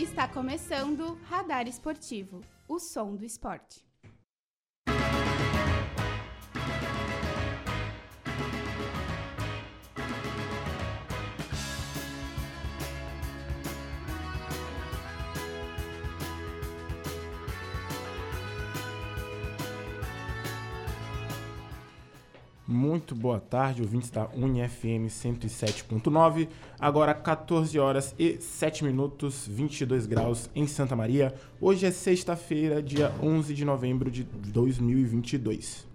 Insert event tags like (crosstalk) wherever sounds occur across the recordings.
Está começando Radar Esportivo, o som do esporte. Muito boa tarde, ouvintes da UniFM 107.9. Agora 14 horas e 7 minutos, 22 graus em Santa Maria. Hoje é sexta-feira, dia 11 de novembro de 2022.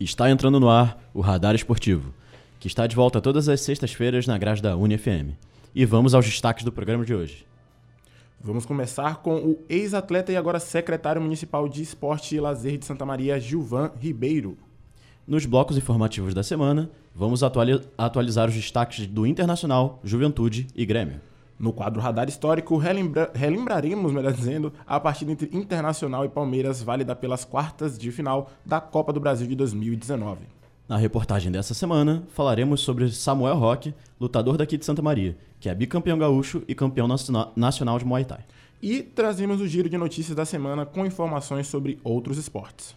Está entrando no ar o Radar Esportivo, que está de volta todas as sextas-feiras na grade da UniFM. E vamos aos destaques do programa de hoje. Vamos começar com o ex-atleta e agora secretário municipal de Esporte e Lazer de Santa Maria, Gilvan Ribeiro. Nos blocos informativos da semana, vamos atuali atualizar os destaques do Internacional, Juventude e Grêmio. No quadro Radar Histórico, relembra relembraremos, melhor dizendo, a partida entre Internacional e Palmeiras, válida pelas quartas de final da Copa do Brasil de 2019. Na reportagem dessa semana, falaremos sobre Samuel Roque, lutador daqui de Santa Maria, que é bicampeão gaúcho e campeão nacional de Muay Thai. E trazemos o giro de notícias da semana com informações sobre outros esportes.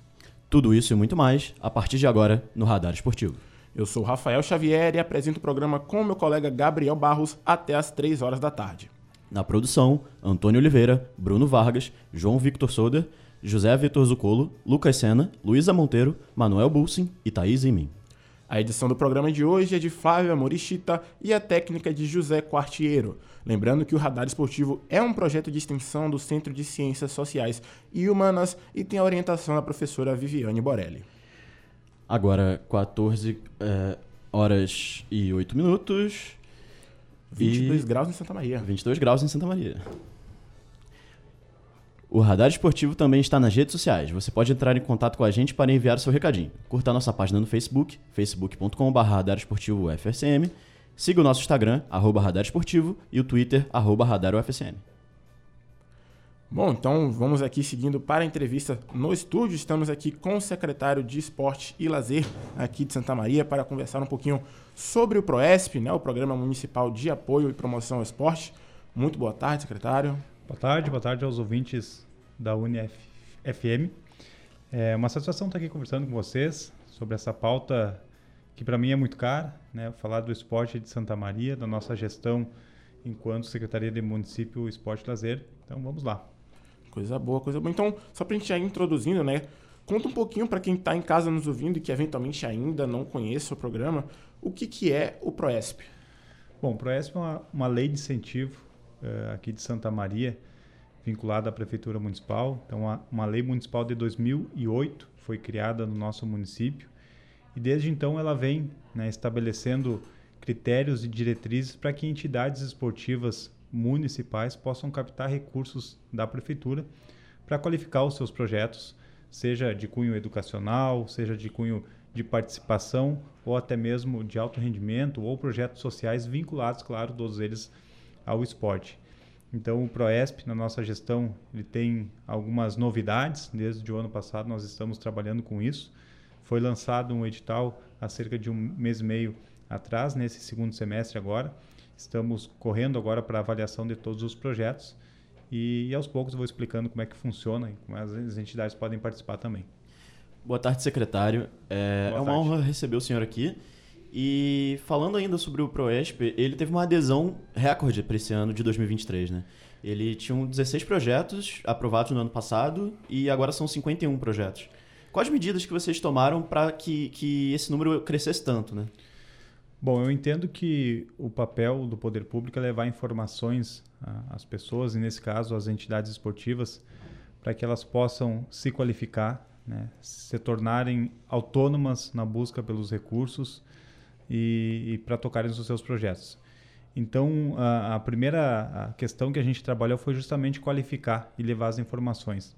Tudo isso e muito mais a partir de agora no Radar Esportivo. Eu sou Rafael Xavier e apresento o programa com meu colega Gabriel Barros até às 3 horas da tarde. Na produção, Antônio Oliveira, Bruno Vargas, João Victor Soder, José Vitor Zucolo, Lucas Sena, Luísa Monteiro, Manuel Bulsin e Thaís Imin. A edição do programa de hoje é de Flávia Morichita e a técnica de José Quartiero. Lembrando que o Radar Esportivo é um projeto de extensão do Centro de Ciências Sociais e Humanas e tem a orientação da professora Viviane Borelli. Agora, 14 é, horas e 8 minutos. 22 e... graus em Santa Maria. 22 graus em Santa Maria. O Radar Esportivo também está nas redes sociais. Você pode entrar em contato com a gente para enviar seu recadinho. Curta nossa página no Facebook, facebook.com.br Radar Esportivo UFSM. Siga o nosso Instagram, arroba Radar Esportivo, e o Twitter, arroba Radar UFSM. Bom, então vamos aqui seguindo para a entrevista no estúdio. Estamos aqui com o secretário de Esporte e Lazer aqui de Santa Maria para conversar um pouquinho sobre o PROESP, né, o Programa Municipal de Apoio e Promoção ao Esporte. Muito boa tarde, secretário. Boa tarde, boa tarde aos ouvintes da UniFM. É uma satisfação estar aqui conversando com vocês sobre essa pauta que para mim é muito cara, né? Falar do esporte de Santa Maria, da nossa gestão enquanto Secretaria de Município Esporte e Lazer. Então vamos lá. Coisa boa, coisa boa. Então, só para a gente já ir introduzindo, né? Conta um pouquinho para quem está em casa nos ouvindo e que eventualmente ainda não conhece o programa, o que, que é o PROESP? Bom, o PROESP é uma, uma lei de incentivo uh, aqui de Santa Maria, vinculada à Prefeitura Municipal. Então, uma, lei municipal de 2008 foi criada no nosso município e desde então ela vem né, estabelecendo critérios e diretrizes para que entidades esportivas municipais possam captar recursos da prefeitura para qualificar os seus projetos, seja de cunho educacional, seja de cunho de participação ou até mesmo de alto rendimento ou projetos sociais vinculados, claro, todos eles ao esporte. Então, o Proesp, na nossa gestão, ele tem algumas novidades. Desde o ano passado, nós estamos trabalhando com isso. Foi lançado um edital há cerca de um mês e meio atrás, nesse segundo semestre agora. Estamos correndo agora para a avaliação de todos os projetos e, e aos poucos vou explicando como é que funciona e como as entidades podem participar também. Boa tarde, secretário. É, Boa é uma tarde. honra receber o senhor aqui. E falando ainda sobre o Proesp, ele teve uma adesão recorde para esse ano de 2023, né? Ele tinha 16 projetos aprovados no ano passado e agora são 51 projetos. Quais medidas que vocês tomaram para que, que esse número crescesse tanto, né? Bom, eu entendo que o papel do poder público é levar informações às pessoas, e nesse caso às entidades esportivas, para que elas possam se qualificar, né? se tornarem autônomas na busca pelos recursos e, e para tocarem os seus projetos. Então, a, a primeira questão que a gente trabalhou foi justamente qualificar e levar as informações.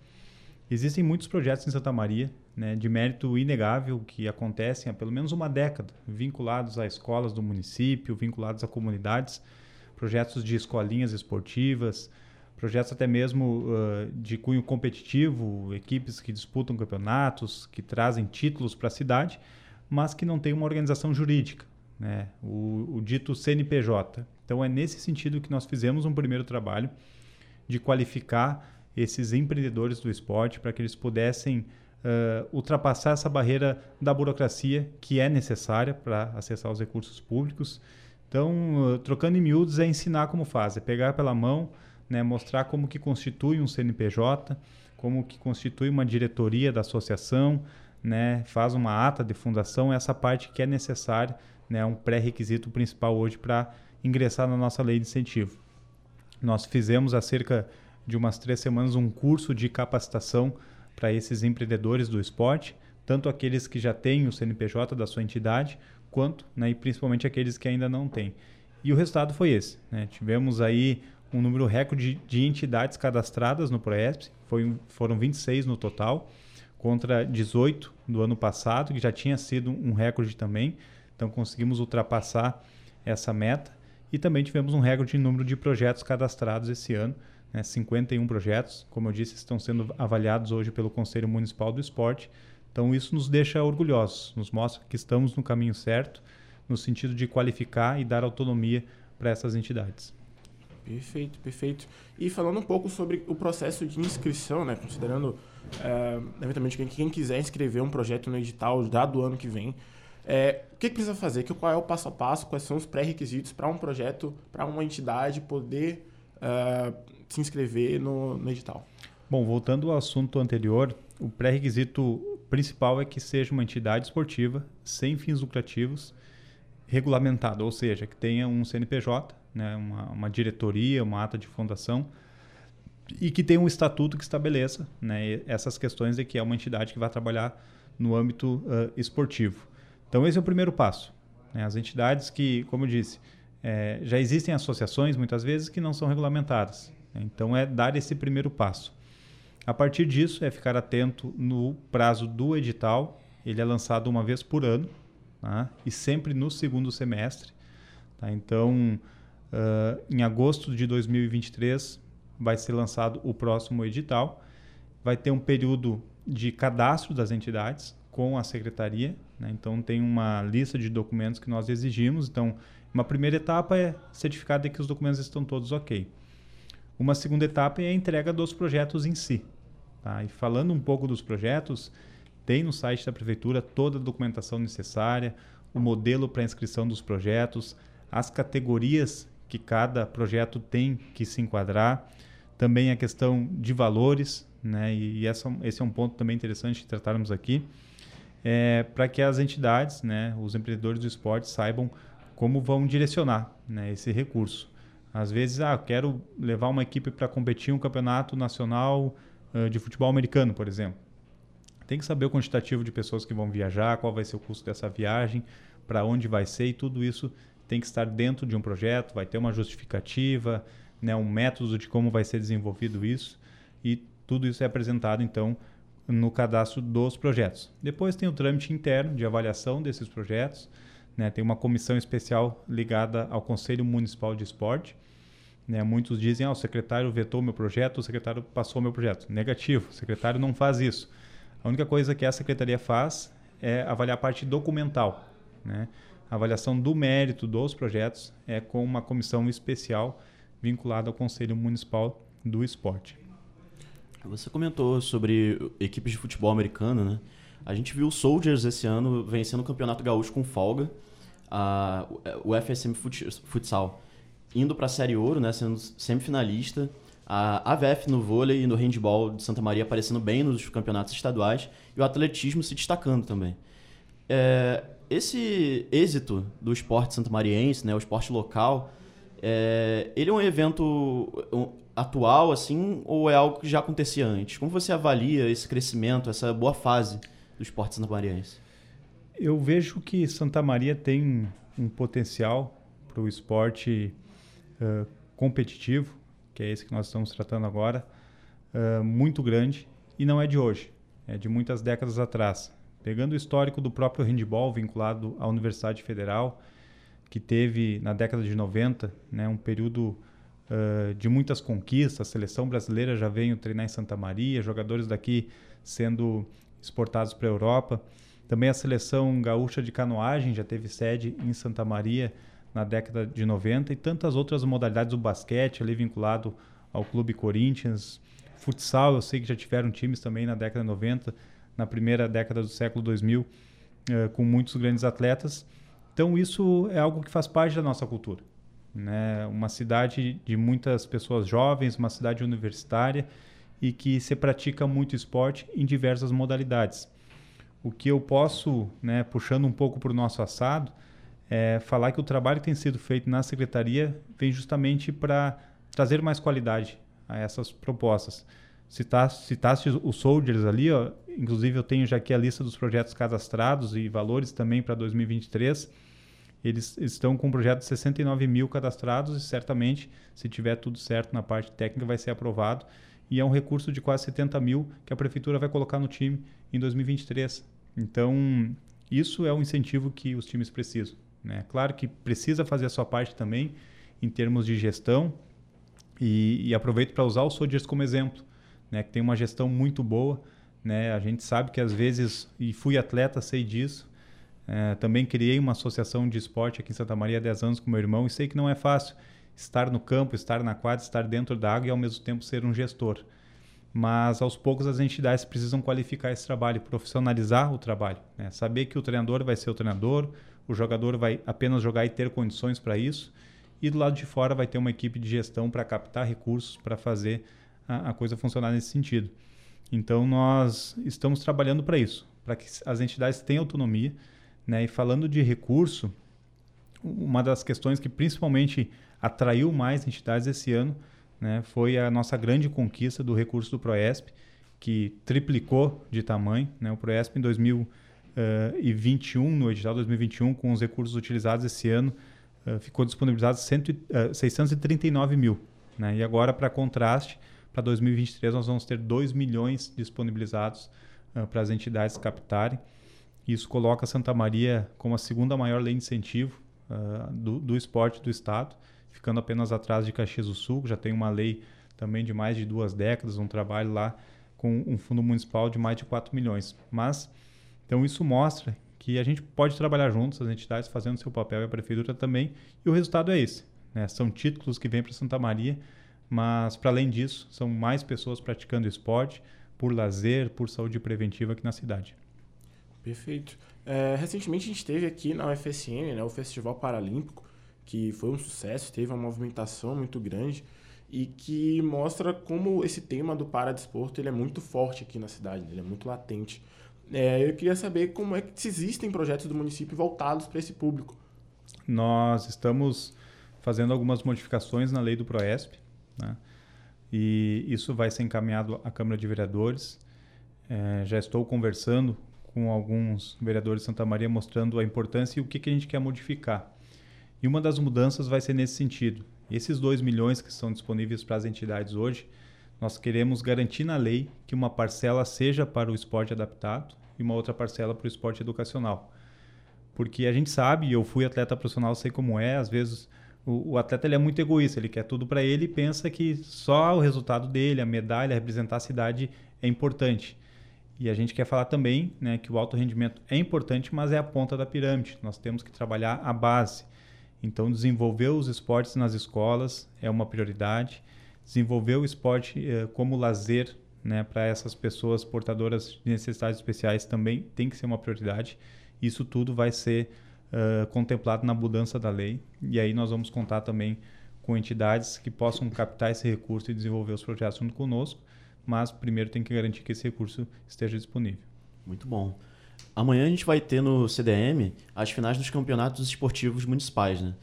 Existem muitos projetos em Santa Maria, né, de mérito inegável, que acontecem há pelo menos uma década, vinculados a escolas do município, vinculados a comunidades, projetos de escolinhas esportivas, projetos até mesmo uh, de cunho competitivo, equipes que disputam campeonatos, que trazem títulos para a cidade, mas que não tem uma organização jurídica, né? o, o dito CNPJ. Então é nesse sentido que nós fizemos um primeiro trabalho de qualificar esses empreendedores do esporte para que eles pudessem uh, ultrapassar essa barreira da burocracia que é necessária para acessar os recursos públicos. Então, uh, trocando em miúdos é ensinar como faz, é pegar pela mão, né, mostrar como que constitui um CNPJ, como que constitui uma diretoria da associação, né, faz uma ata de fundação, essa parte que é necessária, né, um pré-requisito principal hoje para ingressar na nossa lei de incentivo. Nós fizemos há cerca de umas três semanas um curso de capacitação para esses empreendedores do esporte, tanto aqueles que já têm o CNPJ da sua entidade, quanto, né, e principalmente aqueles que ainda não têm. E o resultado foi esse. Né? Tivemos aí um número recorde de entidades cadastradas no Proesp, foi, foram 26 no total, contra 18 do ano passado, que já tinha sido um recorde também. Então conseguimos ultrapassar essa meta e também tivemos um recorde em número de projetos cadastrados esse ano, né, 51 projetos, como eu disse, estão sendo avaliados hoje pelo Conselho Municipal do Esporte. Então isso nos deixa orgulhosos, nos mostra que estamos no caminho certo, no sentido de qualificar e dar autonomia para essas entidades. Perfeito, perfeito. E falando um pouco sobre o processo de inscrição, né, considerando é, eventualmente quem, quem, quiser inscrever um projeto no edital já do ano que vem, é, o que, que, precisa fazer? Qual é o passo a passo? Quais são os pré-requisitos para um projeto, para uma entidade poder uh, se inscrever no, no, edital? Bom, voltando ao assunto anterior, o pré-requisito principal é que seja uma entidade esportiva sem fins lucrativos, regulamentada, ou seja, que tenha um CNPJ, né, uma, uma diretoria, uma ata de fundação e que tenha um estatuto que estabeleça né, essas questões de que é uma entidade que vai trabalhar no âmbito uh, esportivo. Então, esse é o primeiro passo. Né? As entidades que, como eu disse, é, já existem associações, muitas vezes, que não são regulamentadas. Né? Então, é dar esse primeiro passo. A partir disso, é ficar atento no prazo do edital. Ele é lançado uma vez por ano tá? e sempre no segundo semestre. Tá? Então, uh, em agosto de 2023, vai ser lançado o próximo edital. Vai ter um período de cadastro das entidades com a secretaria. Né? Então, tem uma lista de documentos que nós exigimos. Então, uma primeira etapa é certificar de que os documentos estão todos ok. Uma segunda etapa é a entrega dos projetos em si. Tá? E falando um pouco dos projetos, tem no site da prefeitura toda a documentação necessária, o modelo para inscrição dos projetos, as categorias que cada projeto tem que se enquadrar, também a questão de valores, né? E essa, esse é um ponto também interessante de tratarmos aqui é, para que as entidades, né, os empreendedores do esporte saibam como vão direcionar né, esse recurso. Às vezes, ah, quero levar uma equipe para competir um campeonato nacional uh, de futebol americano, por exemplo. Tem que saber o quantitativo de pessoas que vão viajar, qual vai ser o custo dessa viagem, para onde vai ser e tudo isso tem que estar dentro de um projeto, vai ter uma justificativa, né, um método de como vai ser desenvolvido isso e tudo isso é apresentado então no cadastro dos projetos. Depois tem o trâmite interno de avaliação desses projetos, né? tem uma comissão especial ligada ao Conselho Municipal de Esporte. Né? Muitos dizem, ah, o secretário vetou meu projeto, o secretário passou meu projeto. Negativo, o secretário não faz isso. A única coisa que a secretaria faz é avaliar a parte documental. Né? A avaliação do mérito dos projetos é com uma comissão especial vinculada ao Conselho Municipal do Esporte. Você comentou sobre equipes de futebol americano, né? A gente viu o Soldiers esse ano vencendo o Campeonato Gaúcho com folga, a, o FSM Futsal indo para a Série Ouro, né, sendo semifinalista, a AVF no vôlei e no handball de Santa Maria aparecendo bem nos campeonatos estaduais e o atletismo se destacando também. É, esse êxito do esporte santamariense, né, o esporte local, é, ele é um evento atual, assim, ou é algo que já acontecia antes? Como você avalia esse crescimento, essa boa fase do esporte santamariense? Eu vejo que Santa Maria tem um potencial para o esporte uh, competitivo, que é esse que nós estamos tratando agora, uh, muito grande e não é de hoje, é de muitas décadas atrás. Pegando o histórico do próprio handball vinculado à Universidade Federal, que teve na década de 90 né, um período uh, de muitas conquistas. A seleção brasileira já veio treinar em Santa Maria, jogadores daqui sendo exportados para a Europa. Também a seleção gaúcha de canoagem já teve sede em Santa Maria na década de 90 e tantas outras modalidades do basquete ali vinculado ao Clube Corinthians. Futsal, eu sei que já tiveram times também na década de 90, na primeira década do século 2000, eh, com muitos grandes atletas. Então, isso é algo que faz parte da nossa cultura. Né? Uma cidade de muitas pessoas jovens, uma cidade universitária e que se pratica muito esporte em diversas modalidades. O que eu posso, né, puxando um pouco para o nosso assado, é falar que o trabalho que tem sido feito na secretaria vem justamente para trazer mais qualidade a essas propostas. Citaste, citaste os soldiers ali, ó, inclusive eu tenho já aqui a lista dos projetos cadastrados e valores também para 2023. Eles estão com um projeto de 69 mil cadastrados e certamente, se tiver tudo certo na parte técnica, vai ser aprovado. E é um recurso de quase 70 mil que a prefeitura vai colocar no time em 2023. Então, isso é um incentivo que os times precisam. Né? Claro que precisa fazer a sua parte também em termos de gestão e, e aproveito para usar o Soldiers como exemplo, né? que tem uma gestão muito boa. Né? A gente sabe que às vezes, e fui atleta, sei disso, é, também criei uma associação de esporte aqui em Santa Maria há 10 anos com meu irmão e sei que não é fácil estar no campo, estar na quadra, estar dentro da água e ao mesmo tempo ser um gestor mas aos poucos as entidades precisam qualificar esse trabalho, profissionalizar o trabalho, né? saber que o treinador vai ser o treinador, o jogador vai apenas jogar e ter condições para isso, e do lado de fora vai ter uma equipe de gestão para captar recursos para fazer a, a, coisa funcionar nesse sentido. Então nós estamos trabalhando para isso, para que as entidades tenham autonomia, né? E falando de recurso, uma das questões que principalmente atraiu mais entidades esse ano né, foi a nossa grande conquista do recurso do Proesp, que triplicou de tamanho. Né? O Proesp em 2021, no edital 2021, com os recursos utilizados esse ano, uh, ficou disponibilizado cento, uh, 639 mil. Né? E agora, para contraste, para 2023 nós vamos ter 2 milhões disponibilizados uh, para as entidades captarem. Isso coloca Santa Maria como a segunda maior lei de incentivo uh, do, do esporte do Estado ficando apenas atrás de Caxias do Sul, que já tem uma lei também de mais de duas décadas, um trabalho lá com um fundo municipal de mais de 4 milhões. Mas, então isso mostra que a gente pode trabalhar juntos, as entidades fazendo seu papel e a prefeitura também, e o resultado é esse. Né? São títulos que vêm para Santa Maria, mas para além disso, são mais pessoas praticando esporte por lazer, por saúde preventiva aqui na cidade. Perfeito. É, recentemente a gente teve aqui na UFSM né, o Festival Paralímpico, que foi um sucesso, teve uma movimentação muito grande e que mostra como esse tema do paradesporto ele é muito forte aqui na cidade, ele é muito latente. É, eu queria saber como é que se existem projetos do município voltados para esse público. Nós estamos fazendo algumas modificações na lei do Proesp, né? e isso vai ser encaminhado à Câmara de Vereadores. É, já estou conversando com alguns vereadores de Santa Maria mostrando a importância e o que, que a gente quer modificar. E uma das mudanças vai ser nesse sentido. Esses 2 milhões que estão disponíveis para as entidades hoje, nós queremos garantir na lei que uma parcela seja para o esporte adaptado e uma outra parcela para o esporte educacional. Porque a gente sabe, eu fui atleta profissional, sei como é, às vezes o, o atleta ele é muito egoísta, ele quer tudo para ele e pensa que só o resultado dele, a medalha, representar a cidade é importante. E a gente quer falar também né, que o alto rendimento é importante, mas é a ponta da pirâmide. Nós temos que trabalhar a base. Então, desenvolver os esportes nas escolas é uma prioridade. Desenvolver o esporte eh, como lazer né, para essas pessoas portadoras de necessidades especiais também tem que ser uma prioridade. Isso tudo vai ser contemplado na mudança da lei. E aí nós vamos contar também com entidades que possam captar esse recurso e desenvolver os projetos junto conosco. Mas primeiro tem que garantir que esse recurso esteja disponível. Muito bom. Amanhã a gente vai ter no CDM as finais dos campeonatos esportivos municipais, né?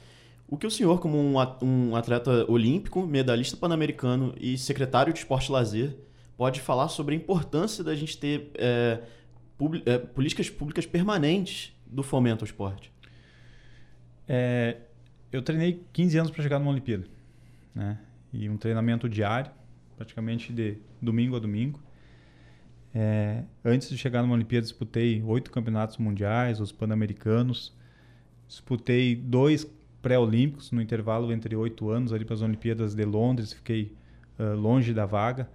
O que o senhor, como um atleta olímpico, medalhista pan-americano e secretário de esporte e lazer, pode falar sobre a importância da gente ter é, políticas públicas permanentes do fomento ao esporte? É, eu treinei 15 anos para chegar numa Olimpíada. Né? E um treinamento diário, praticamente de domingo a domingo. É, antes de chegar numa Olimpíada, disputei oito campeonatos mundiais, os pan-americanos. Disputei dois pré-olímpicos no intervalo entre oito anos ali para as Olimpíadas de Londres. Fiquei uh, longe da vaga.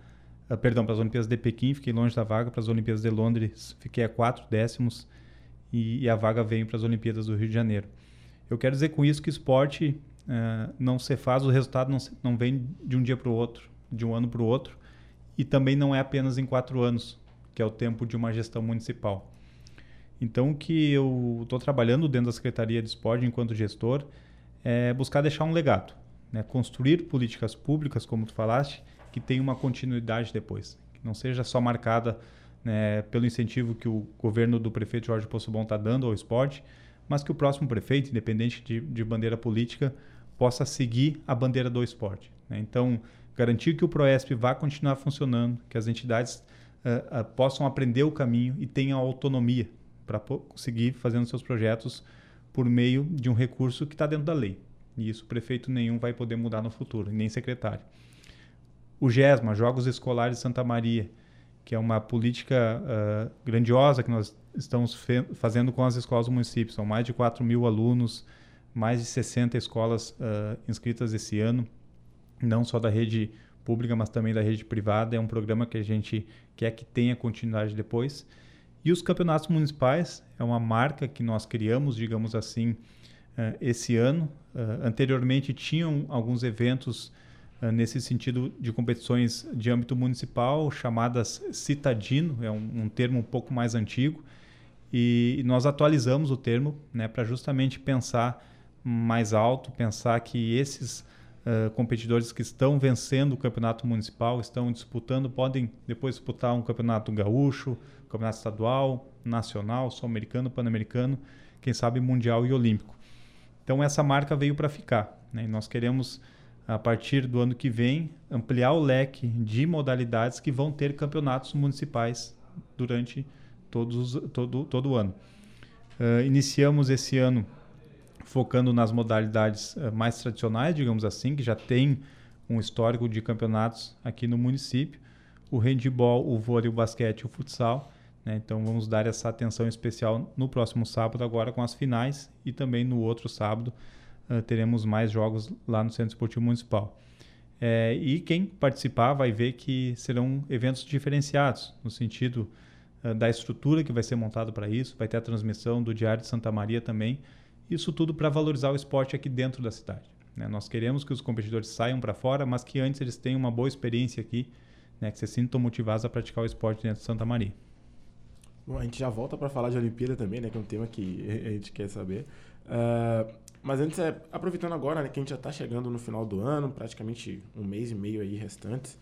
Uh, perdão, para as Olimpíadas de Pequim, fiquei longe da vaga. Para as Olimpíadas de Londres, fiquei a quatro décimos. E, e a vaga veio para as Olimpíadas do Rio de Janeiro. Eu quero dizer com isso que esporte uh, não se faz, o resultado não, se, não vem de um dia para o outro de um ano para o outro e também não é apenas em quatro anos, que é o tempo de uma gestão municipal. Então, o que eu estou trabalhando dentro da Secretaria de Esporte enquanto gestor é buscar deixar um legado, né? construir políticas públicas, como tu falaste, que tenham uma continuidade depois, que não seja só marcada né, pelo incentivo que o governo do prefeito Jorge Poçobon está dando ao esporte, mas que o próximo prefeito, independente de, de bandeira política, possa seguir a bandeira do esporte. Né? Então, garantir que o Proesp vá continuar funcionando, que as entidades uh, uh, possam aprender o caminho e tenham autonomia para conseguir fazendo seus projetos por meio de um recurso que está dentro da lei. E isso prefeito nenhum vai poder mudar no futuro, nem secretário. O GESMA, Jogos Escolares de Santa Maria, que é uma política uh, grandiosa que nós estamos fazendo com as escolas do município. São mais de 4 mil alunos, mais de 60 escolas uh, inscritas esse ano, não só da rede pública, mas também da rede privada. É um programa que a gente quer que tenha continuidade depois. E os campeonatos municipais é uma marca que nós criamos, digamos assim, uh, esse ano. anteriormente tinham alguns eventos nesse sentido de competições de âmbito municipal, chamadas citadino, é um, um termo um pouco mais antigo, e, e nós atualizamos o termo né, para justamente pensar mais alto, pensar que esses uh, competidores que estão vencendo o campeonato municipal, estão disputando, podem depois disputar um campeonato gaúcho, campeonato estadual, nacional, sul-americano, pan-americano, quem sabe mundial e olímpico. Então essa marca veio para ficar. Né? E nós queremos a partir do ano que vem, ampliar o leque de modalidades que vão ter campeonatos municipais durante todos, todo, todo o ano. Uh, iniciamos esse ano focando nas modalidades uh, mais tradicionais, digamos assim, que já tem um histórico de campeonatos aqui no município. O handball, o vôlei, o basquete e o futsal. Né? Então vamos dar essa atenção especial no próximo sábado agora com as finais e também no outro sábado uh, teremos mais jogos lá no Centro Esportivo Municipal. É, e quem participar vai ver que serão eventos diferenciados, no sentido uh, da estrutura que vai ser montada para isso, vai ter a transmissão do Diário de Santa Maria também, isso tudo para valorizar o esporte aqui dentro da cidade. Né? Nós queremos que os competidores saiam para fora, mas que antes eles tenham uma boa experiência aqui, né? que se sintam motivados a praticar o esporte dentro de Santa Maria. Bom, a gente já volta para falar de Olimpíada também, né, que é um tema que a gente quer saber. Uh, mas antes, é, aproveitando agora né, que a gente já está chegando no final do ano, praticamente um mês e meio aí restantes,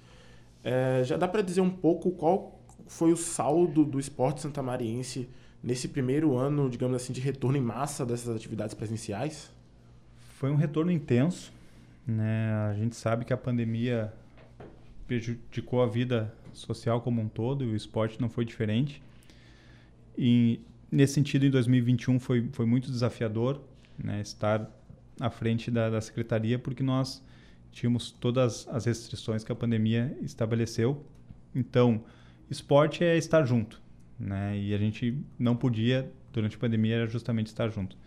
é, já dá para dizer um pouco qual foi o saldo do esporte santamariense nesse primeiro ano, digamos assim, de retorno em massa dessas atividades presenciais? Foi um retorno intenso. Né? A gente sabe que a pandemia prejudicou a vida social como um todo e o esporte não foi diferente. E nesse sentido, em 2021 foi, foi muito desafiador né, estar à frente da, da secretaria, porque nós tínhamos todas as restrições que a pandemia estabeleceu. Então, esporte é estar junto, né? E a gente não podia durante a pandemia era justamente estar junto.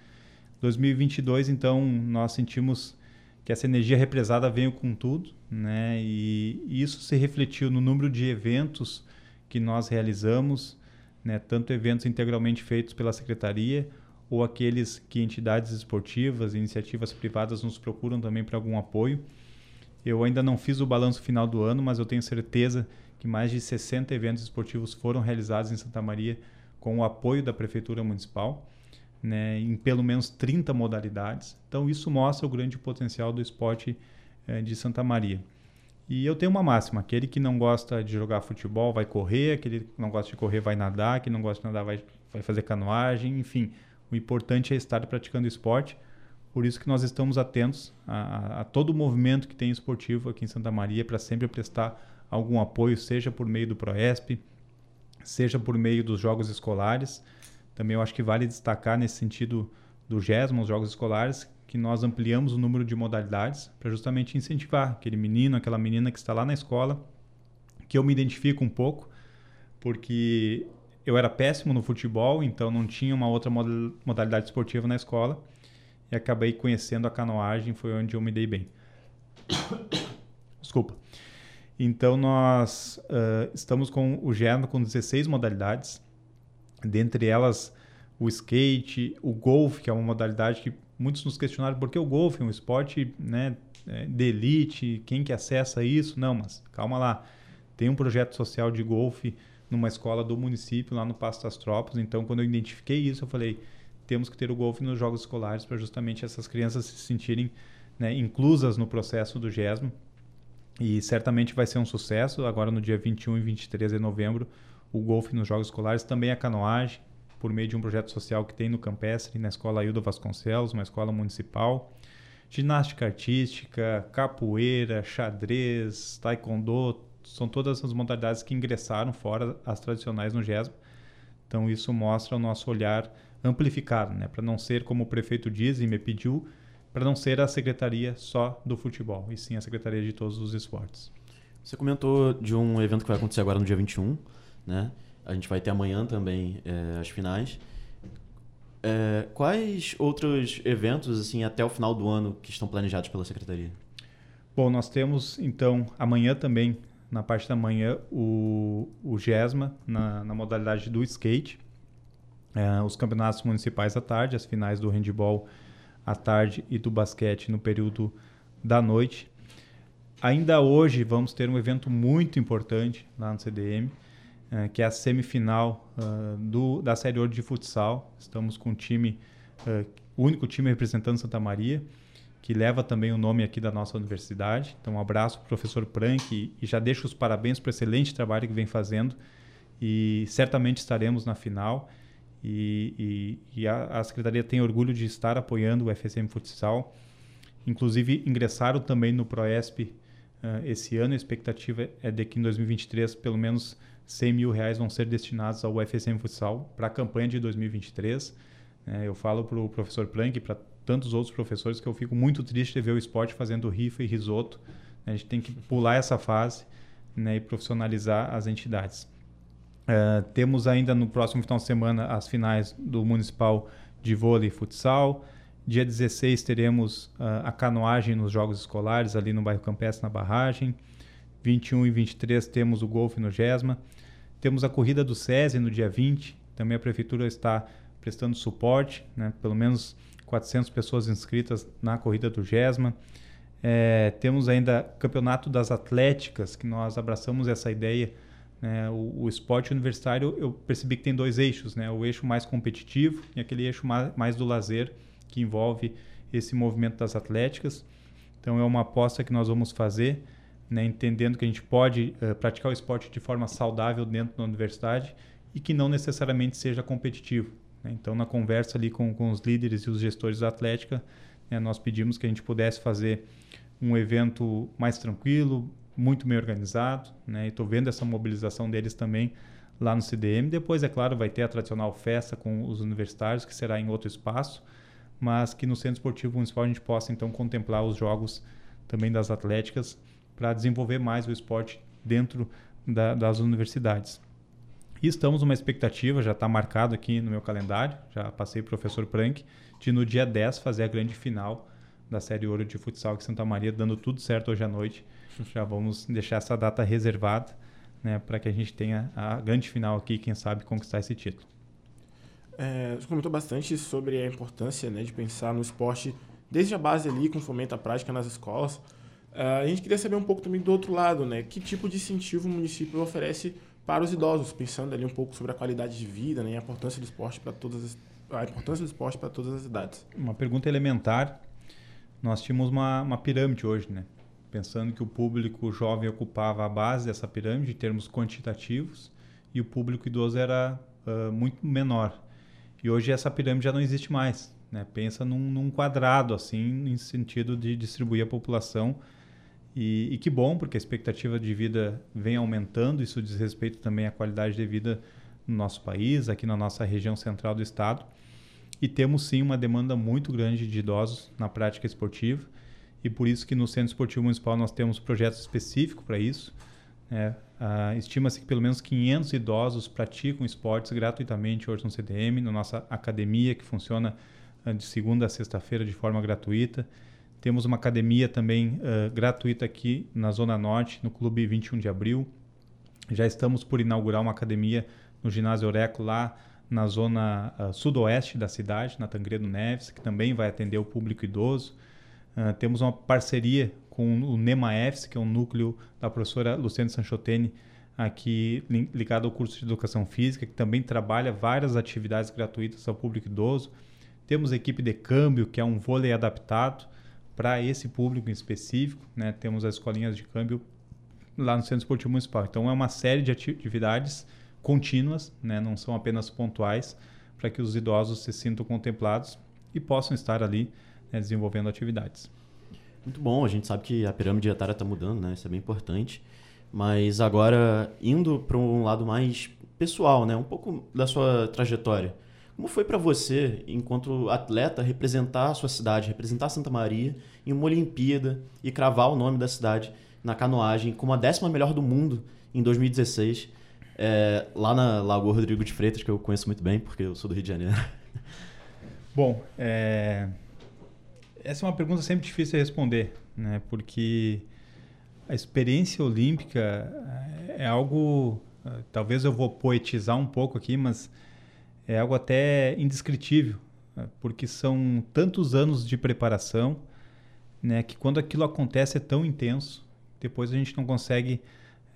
2022, então, nós sentimos que essa energia represada veio com tudo, né? E, e isso se refletiu no número de eventos que nós realizamos, né? Tanto eventos integralmente feitos pela secretaria ou aqueles que entidades esportivas, iniciativas privadas nos procuram também para algum apoio. Eu ainda não fiz o balanço final do ano, mas eu tenho certeza que mais de 60 eventos esportivos foram realizados em Santa Maria com o apoio da Prefeitura Municipal, né, em pelo menos 30 modalidades. Então, isso mostra o grande potencial do esporte eh, de Santa Maria. E eu tenho uma máxima: aquele que não gosta de jogar futebol vai correr, aquele que não gosta de correr vai nadar, quem não gosta de nadar vai, vai fazer canoagem, enfim. O importante é estar praticando esporte. Por isso que nós estamos atentos a, a, todo o movimento que tem esportivo aqui em Santa Maria para sempre prestar algum apoio, seja por meio do Proesp, seja por meio dos jogos escolares. Também eu acho que vale destacar nesse sentido do GESMA, os jogos escolares, que nós ampliamos o número de modalidades para justamente incentivar aquele menino, aquela menina que está lá na escola, que eu me identifico um pouco, porque eu era péssimo no futebol, então não tinha uma outra modalidade esportiva na escola. E acabei conhecendo a canoagem, foi onde eu me dei bem. (coughs) Desculpa. Então nós uh, estamos com o GERMA com 16 modalidades, dentre elas o skate, o golfe, que é uma modalidade que muitos nos questionaram por que o golfe é um esporte né, é, de elite, quem que acessa isso? Não, mas calma lá. Tem um projeto social de golfe numa escola do município lá no Passo das Tropas. Então, quando eu identifiquei isso, eu falei, temos que ter o golfe nos jogos escolares para justamente essas crianças se sentirem né, inclusas no processo do GESMO. E certamente vai ser um sucesso. Agora, no dia 21 e 23 de novembro, o golfe nos jogos escolares, também a canoagem, por meio de um projeto social que tem no Campestre, na Escola Hilda Vasconcelos, uma escola municipal. Ginástica artística, capoeira, xadrez, taekwondo, são todas as modalidades que ingressaram fora as tradicionais no GESB. Então isso mostra o nosso olhar amplificado, né? para não ser como o prefeito diz e me pediu, para não ser a secretaria só do futebol, e sim a secretaria de todos os esportes. Você comentou de um evento que vai acontecer agora no dia 21, né? A gente vai ter amanhã também é, as finais. É, quais outros eventos assim até o final do ano que estão planejados pela secretaria? Bom, nós temos então amanhã também na parte da manhã o, o GESMA na, na modalidade do skate, é, os campeonatos municipais à tarde, as finais do handball à tarde e do basquete no período da noite. Ainda hoje vamos ter um evento muito importante lá no CDM, é, que é a semifinal uh, do, da Série Ouro de futsal. Estamos com o time, uh, o único time representando Santa Maria, que leva também o nome aqui da nossa universidade. Então, um abraço para o professor Prank e, e já deixo os parabéns para o excelente trabalho que vem fazendo. E certamente estaremos na final. E, e, e a, a, Secretaria tem orgulho de estar apoiando o FSM Futsal. Inclusive, ingressaram também no ProESP uh, esse ano. A expectativa é de que em 2023, pelo menos 100 mil reais vão ser destinados ao UFSM Futsal para a campanha de 2023. É, eu falo para o professor Planck para tantos outros professores que eu fico muito triste de ver o esporte fazendo rifa e risoto. A gente tem que pular essa fase né, e profissionalizar as entidades. Uh, temos ainda no próximo final de semana as finais do Municipal de Vôlei e Futsal. Dia 16 teremos uh, a canoagem nos Jogos Escolares, ali no bairro Campestre, na barragem. 21 e 23 temos o golfe no GESMA. Temos a corrida do SESI no dia 20. Também a prefeitura está prestando suporte, né? pelo menos 400 pessoas inscritas na corrida do GESMA. É, temos ainda campeonato das atléticas, que nós abraçamos essa ideia. Né? O, o, esporte universitário, eu percebi que tem dois eixos, né? o eixo mais competitivo e aquele eixo mais, mais do lazer, que envolve esse movimento das atléticas. Então é uma aposta que nós vamos fazer né, entendendo que a gente pode uh, praticar o esporte de forma saudável dentro da universidade e que não necessariamente seja competitivo. Né? Então, na conversa ali com, com os líderes e os gestores da Atlética, né, nós pedimos que a gente pudesse fazer um evento mais tranquilo, muito bem organizado, né? e estou vendo essa mobilização deles também lá no CDM. Depois, é claro, vai ter a tradicional festa com os universitários, que será em outro espaço, mas que no Centro Esportivo Municipal a gente possa então contemplar os jogos também das atléticas para desenvolver mais o esporte dentro da, das universidades. E estamos numa expectativa, já está marcado aqui no meu calendário, já passei para o professor Prank, de no dia 10 fazer a grande final da Série Ouro de Futsal aqui em Santa Maria, dando tudo certo hoje à noite. (laughs) Já vamos deixar essa data reservada né, para que a gente tenha a grande final aqui, quem sabe conquistar esse título. É, você comentou bastante sobre a importância né, de pensar no esporte desde a base ali, com fomento à prática nas escolas. Uh, a gente queria saber um pouco também do outro lado, né? Que tipo de incentivo o município oferece para os idosos, pensando ali um pouco sobre a qualidade de vida, né? E a importância do esporte para todas as, a importância do esporte para todas as idades. Uma pergunta elementar. Nós tínhamos uma, uma pirâmide hoje, né? Pensando que o público jovem ocupava a base dessa pirâmide em termos quantitativos e o público idoso era uh, muito menor. E hoje essa pirâmide já não existe mais. Né? Pensa num, num quadrado, assim, em sentido de distribuir a população e, e, que bom, porque a expectativa de vida vem aumentando, isso diz respeito também à qualidade de vida no nosso país, aqui na nossa região central do estado. E temos sim uma demanda muito grande de idosos na prática esportiva, e por isso que no Centro Esportivo Municipal nós temos projetos específicos para isso. É, Estima-se que pelo menos 500 idosos praticam esportes gratuitamente hoje no CDM, na nossa academia, que funciona ah, de segunda a sexta-feira de forma gratuita. Temos uma academia também uh, gratuita aqui na Zona Norte, no Clube 21 de Abril. Já estamos por inaugurar uma academia no Ginásio Oreco, lá na zona uh, sudoeste da cidade, na Tangredo Neves, que também vai atender o público idoso. Uh, temos uma parceria com o NEMAEFS, que é um núcleo da professora Luciane Sanchotene, aqui ligado ao curso de Educação Física, que também trabalha várias atividades gratuitas ao público idoso. Temos a equipe de câmbio, que é um vôlei adaptado para esse público em específico. Né? Temos as escolinhas de câmbio lá no Centro Esportivo Municipal. Então, é uma série de atividades contínuas, né? não são apenas pontuais, para que os idosos se sintam contemplados e possam estar ali né, desenvolvendo atividades. Muito bom, a gente sabe que a pirâmide etária está mudando, né? isso é bem importante. Mas agora, indo para um lado mais pessoal, né? um pouco da sua trajetória. Como foi para você, enquanto atleta, representar a sua cidade, representar Santa Maria em uma Olimpíada e cravar o nome da cidade na canoagem como a décima melhor do mundo em 2016, é, lá na Lagoa Rodrigo de Freitas, que eu conheço muito bem, porque eu sou do Rio de Janeiro? (laughs) Bom, é... essa é uma pergunta sempre difícil de responder, né? porque a experiência olímpica é algo. Talvez eu vou poetizar um pouco aqui, mas é algo até indescritível, né? porque são tantos anos de preparação né, que quando aquilo acontece é tão intenso, depois a gente não consegue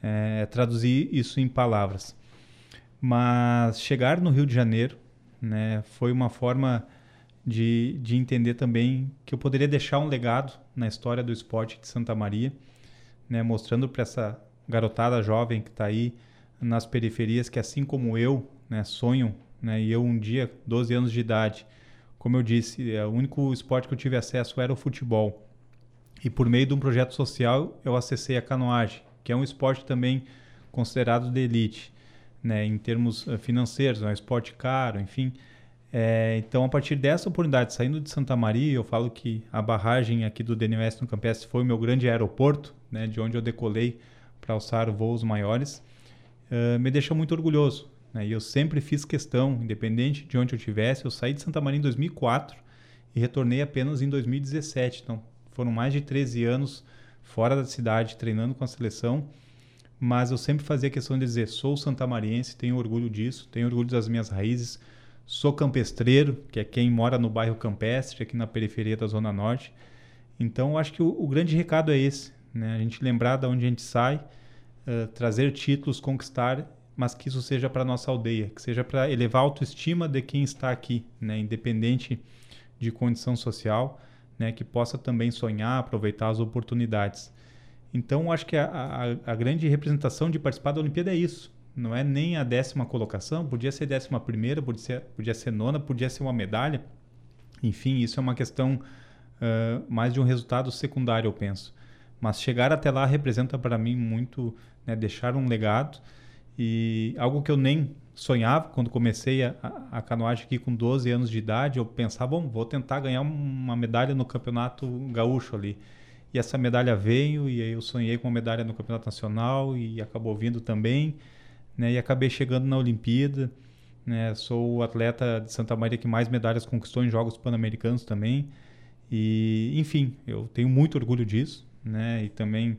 é, traduzir isso em palavras. Mas chegar no Rio de Janeiro né, foi uma forma de, de entender também que eu poderia deixar um legado na história do esporte de Santa Maria, né, mostrando para essa garotada jovem que está aí nas periferias que, assim como eu, né, sonham, né, e eu um dia, 12 anos de idade, como eu disse, é, o único esporte que eu tive acesso era o futebol. E por meio de um projeto social, eu acessei a canoagem, que é um esporte também considerado de elite, né, em termos eh, financeiros, é um esporte caro, enfim. É, então, a partir dessa oportunidade, saindo de Santa Maria, eu falo que a barragem aqui do DNOS no Campestre foi o meu grande aeroporto, né, de onde eu decolei para alçar voos maiores, uh, me deixa muito orgulhoso. Né, e eu sempre fiz questão, independente de onde eu estivesse, eu saí de Santa Maria em 2004 e retornei apenas em 2017. Então, foram mais de 13 anos fora da cidade, treinando com a seleção, mas eu sempre fazia questão de dizer: sou santamariense, tenho orgulho disso, tenho orgulho das minhas raízes, sou campestreiro, que é quem mora no bairro Campestre, aqui na periferia da Zona Norte. Então, eu acho que o, o grande recado é esse: né? a gente lembrar de onde a gente sai, uh, trazer títulos, conquistar, mas que isso seja para nossa aldeia, que seja para elevar a autoestima de quem está aqui, né? independente de condição social né, que possa também sonhar, aproveitar as oportunidades. Então, acho que a, a, a, grande representação de participar da Olimpíada é isso. Não é nem a décima colocação, podia ser décima primeira, podia ser, podia ser nona, podia ser uma medalha. Enfim, isso é uma questão uh, mais de um resultado secundário, eu penso. Mas chegar até lá representa para mim muito né, deixar um legado e algo que eu nem sonhava quando comecei a, a, canoagem aqui com 12 anos de idade. Eu pensava, bom, vou tentar ganhar uma medalha no campeonato gaúcho ali. E essa medalha veio, e aí eu sonhei com uma medalha no campeonato nacional e acabou vindo também. Né? E acabei chegando na Olimpíada. Né? Sou o atleta de Santa Maria que mais medalhas conquistou em Jogos Pan-Americanos também. E, enfim, eu tenho muito orgulho disso. Né? E também,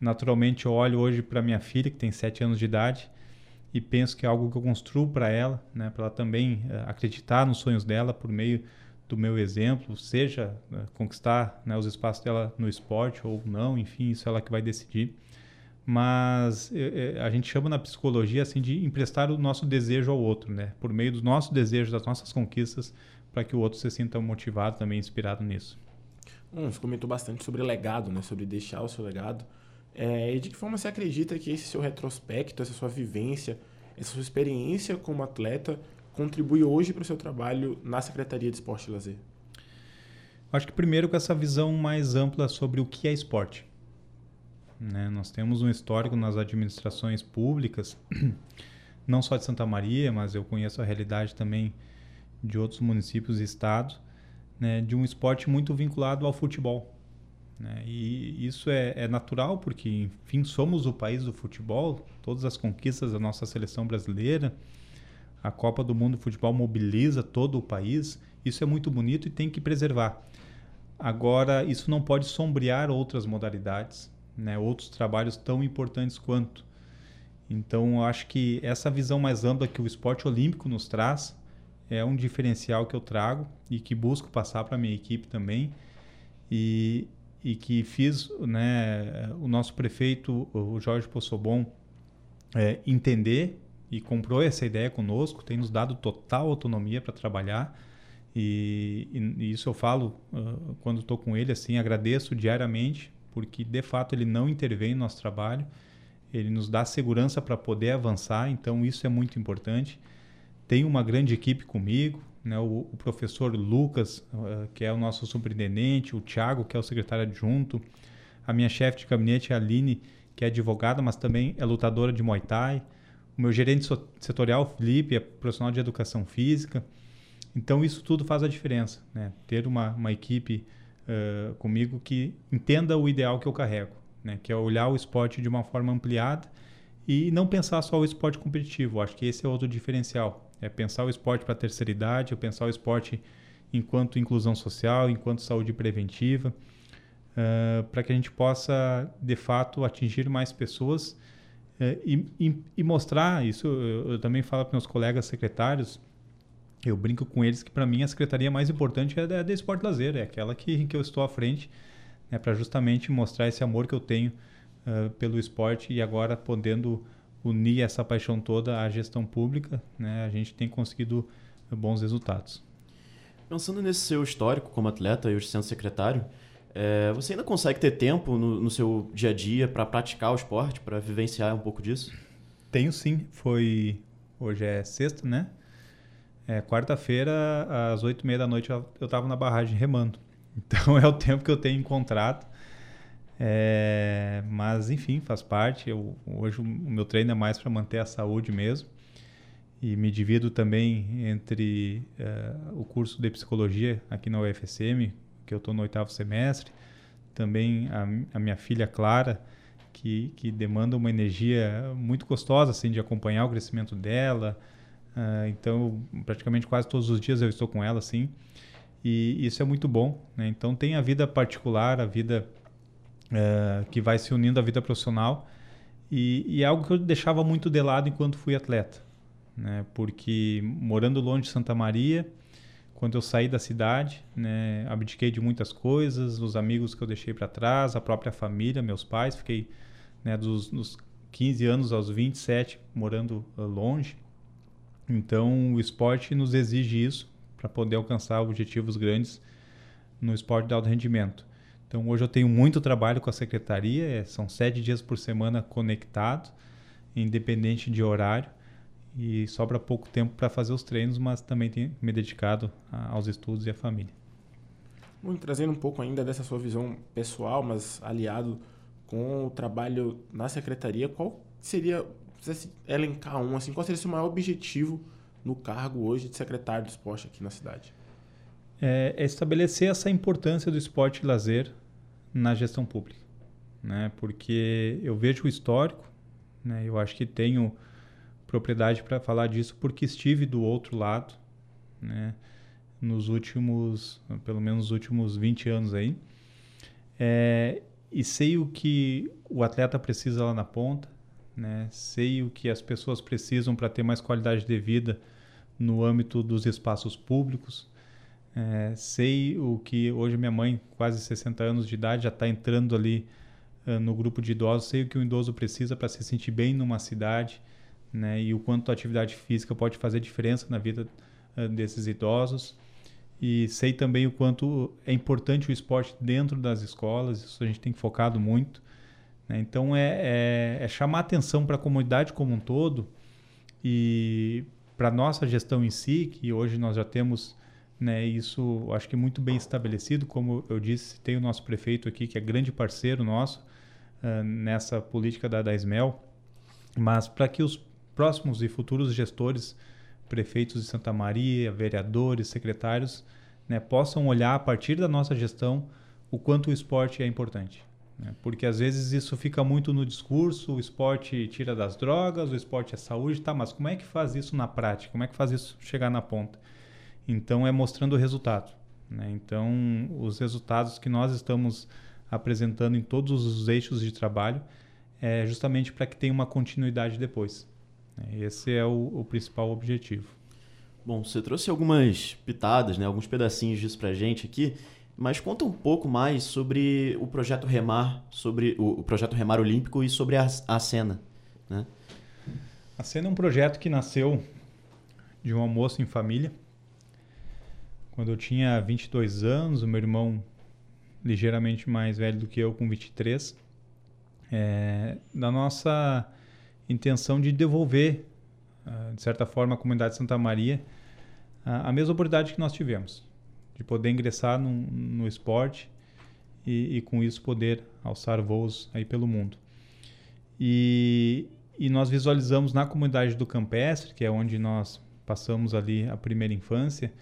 naturalmente, eu olho hoje para minha filha, que tem 7 anos de idade, e penso que é algo que eu construo para ela, né, para ela também uh, acreditar nos sonhos dela por meio do meu exemplo, seja uh, conquistar né, os espaços dela no esporte ou não, enfim, isso é ela que vai decidir. Mas uh, a gente chama na psicologia assim de emprestar o nosso desejo ao outro, né, por meio do nosso desejo, das nossas conquistas, para que o outro se sinta motivado também, inspirado nisso. Hum, você comentou bastante sobre legado, né, sobre deixar o seu legado. É, e de que forma você acredita que esse seu retrospecto, essa sua vivência, essa sua experiência como atleta contribui hoje para o seu trabalho na Secretaria de Esporte e Lazer? Acho que primeiro com essa visão mais ampla sobre o que é esporte. Né? Nós temos um histórico nas administrações públicas, (clears throat) não só de Santa Maria, mas eu conheço a realidade também de outros municípios e estados, né? de um esporte muito vinculado ao futebol. Né? E isso é, é, natural porque, enfim, somos o país do futebol, todas as conquistas da nossa seleção brasileira, a Copa do Mundo de Futebol mobiliza todo o país, isso é muito bonito e tem que preservar. Agora, isso não pode sombrear outras modalidades, né? outros trabalhos tão importantes quanto. Então, eu acho que essa visão mais ampla que o esporte olímpico nos traz é um diferencial que eu trago e que busco passar para a minha equipe também. E, e que fiz né, o nosso prefeito, o Jorge Possobon, é, entender e comprou essa ideia conosco, tem nos dado total autonomia para trabalhar. E, e, isso eu falo uh, quando estou com ele, assim, agradeço diariamente, porque de fato ele não intervém no nosso trabalho, ele nos dá segurança para poder avançar, então isso é muito importante. Tem uma grande equipe comigo, né, o, o, professor Lucas, uh, que é o nosso superintendente, o Tiago, que é o secretário adjunto, a minha chefe de gabinete, a Aline, que é advogada, mas também é lutadora de Muay Thai, o meu gerente setorial, Felipe, é profissional de educação física. Então, isso tudo faz a diferença, né? Ter uma, uma equipe uh, comigo que entenda o ideal que eu carrego, né? Que é olhar o esporte de uma forma ampliada e não pensar só o esporte competitivo. Acho que esse é outro diferencial. É pensar o esporte para a terceira idade, é pensar o esporte enquanto inclusão social, enquanto saúde preventiva, uh, para que a gente possa, de fato, atingir mais pessoas uh, e, e, e, mostrar isso. Eu, eu também falo para meus colegas secretários, eu brinco com eles que para mim a secretaria mais importante é da, da Esporte Lazer, é aquela que, que eu estou à frente, né, para justamente mostrar esse amor que eu tenho uh, pelo esporte e agora podendo unir essa paixão toda à gestão pública, né, a gente tem conseguido bons resultados. Pensando nesse seu histórico como atleta e hoje sendo secretário, é, você ainda consegue ter tempo no, no seu dia a dia para praticar o esporte, para vivenciar um pouco disso? Tenho sim. Foi hoje é sexta, né? É, Quarta-feira às oito e meia da noite eu estava na barragem remando. (laughs) Então é o tempo que eu tenho encontrado é, mas, enfim, faz parte. Eu, hoje o meu treino é mais para manter a saúde mesmo. E me divido também entre uh, o curso de psicologia aqui na UFSM, que eu estou no oitavo semestre. Também a, a, minha filha Clara, que, que demanda uma energia muito gostosa assim, de acompanhar o crescimento dela. Uh, então, praticamente quase todos os dias eu estou com ela, assim. E isso é muito bom. Né? Então, tem a vida particular, a vida é, que vai se unindo à vida profissional e, e, é algo que eu deixava muito de lado enquanto fui atleta, né? Porque morando longe de Santa Maria, quando eu saí da cidade, né, abdiquei de muitas coisas, os amigos que eu deixei para trás, a própria família, meus pais, fiquei né, dos, dos 15 anos aos 27 morando uh, longe. Então, o esporte nos exige isso para poder alcançar objetivos grandes no esporte de alto rendimento. Então hoje eu tenho muito trabalho com a secretaria, é, são sete dias por semana conectado, independente de horário, e sobra pouco tempo para fazer os treinos, mas também tenho me dedicado aos estudos e à família. Muito trazendo um pouco ainda dessa sua visão pessoal, mas aliado com o trabalho na secretaria, qual seria, se elencar um, assim, qual seria o seu maior objetivo no cargo hoje de secretário do esporte aqui na cidade? É, é estabelecer essa importância do esporte e lazer na gestão pública, né? Porque eu vejo o histórico, né? Eu acho que tenho propriedade para falar disso porque estive do outro lado, né? Nos últimos, pelo menos nos últimos 20 anos aí. É, e sei o que o atleta precisa lá na ponta, né? Sei o que as pessoas precisam para ter mais qualidade de vida no âmbito dos espaços públicos, é, sei o que hoje minha mãe, quase 60 anos de idade, já está entrando ali uh, no grupo de idosos. Sei o que o idoso precisa para se sentir bem numa cidade, né? E o quanto a atividade física pode fazer diferença na vida uh, desses idosos. E sei também o quanto é importante o esporte dentro das escolas. Isso a gente tem focado muito. Né? Então é, é, é chamar atenção para a comunidade como um todo e para nossa gestão em si, que hoje nós já temos né? Isso acho que muito bem estabelecido, como eu disse, tem o nosso prefeito aqui que é grande parceiro nosso uh, nessa política da, da mas para que os próximos e futuros gestores, prefeitos de Santa Maria, vereadores, secretários, né, possam olhar a partir da nossa gestão o quanto o esporte é importante. Né? Porque às vezes isso fica muito no discurso, o esporte tira das drogas, o esporte é saúde, tá? Mas como é que faz isso na prática? Como é que faz isso chegar na ponta? Então, é mostrando o resultado. Né? Então, os resultados que nós estamos apresentando em todos os eixos de trabalho é justamente para que tenha uma continuidade depois. Né? Esse é o, o, principal objetivo. Bom, você trouxe algumas pitadas, né, alguns pedacinhos disso para a gente aqui, mas conta um pouco mais sobre o projeto Remar, sobre o, o projeto Remar Olímpico e sobre a, a cena. Né? A cena é um projeto que nasceu de um almoço em família. Quando eu tinha 22 anos, o meu irmão ligeiramente mais velho do que eu, com 23, é, da nossa intenção de devolver, uh, de certa forma, à comunidade de Santa Maria uh, a mesma oportunidade que nós tivemos, de poder ingressar no, no esporte e, e, com isso poder alçar voos aí pelo mundo. E, e nós visualizamos na comunidade do Campestre, que é onde nós passamos ali a primeira infância,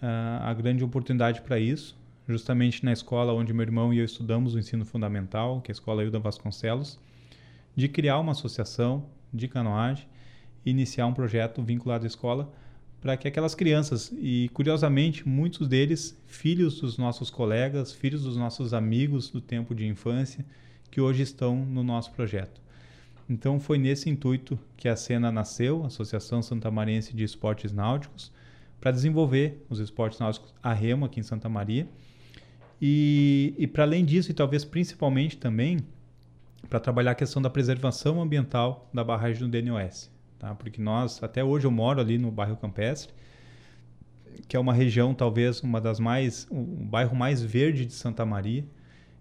a grande oportunidade para isso, justamente na escola onde meu irmão e eu estudamos o ensino fundamental, que é a Escola Hilda Vasconcelos, de criar uma associação de canoagem e iniciar um projeto vinculado à escola para que aquelas crianças, e curiosamente muitos deles filhos dos nossos colegas, filhos dos nossos amigos do tempo de infância, que hoje estão no nosso projeto. Então foi nesse intuito que a Cena nasceu, a Associação Santamarense de Esportes Náuticos, para desenvolver os esportes náuticos a remo aqui em Santa Maria e, e para além disso, e talvez principalmente também, para trabalhar a questão da preservação ambiental da barragem do DNOS. Tá? Porque nós, até hoje eu moro ali no bairro Campestre, que é uma região talvez uma das mais, o um bairro mais verde de Santa Maria,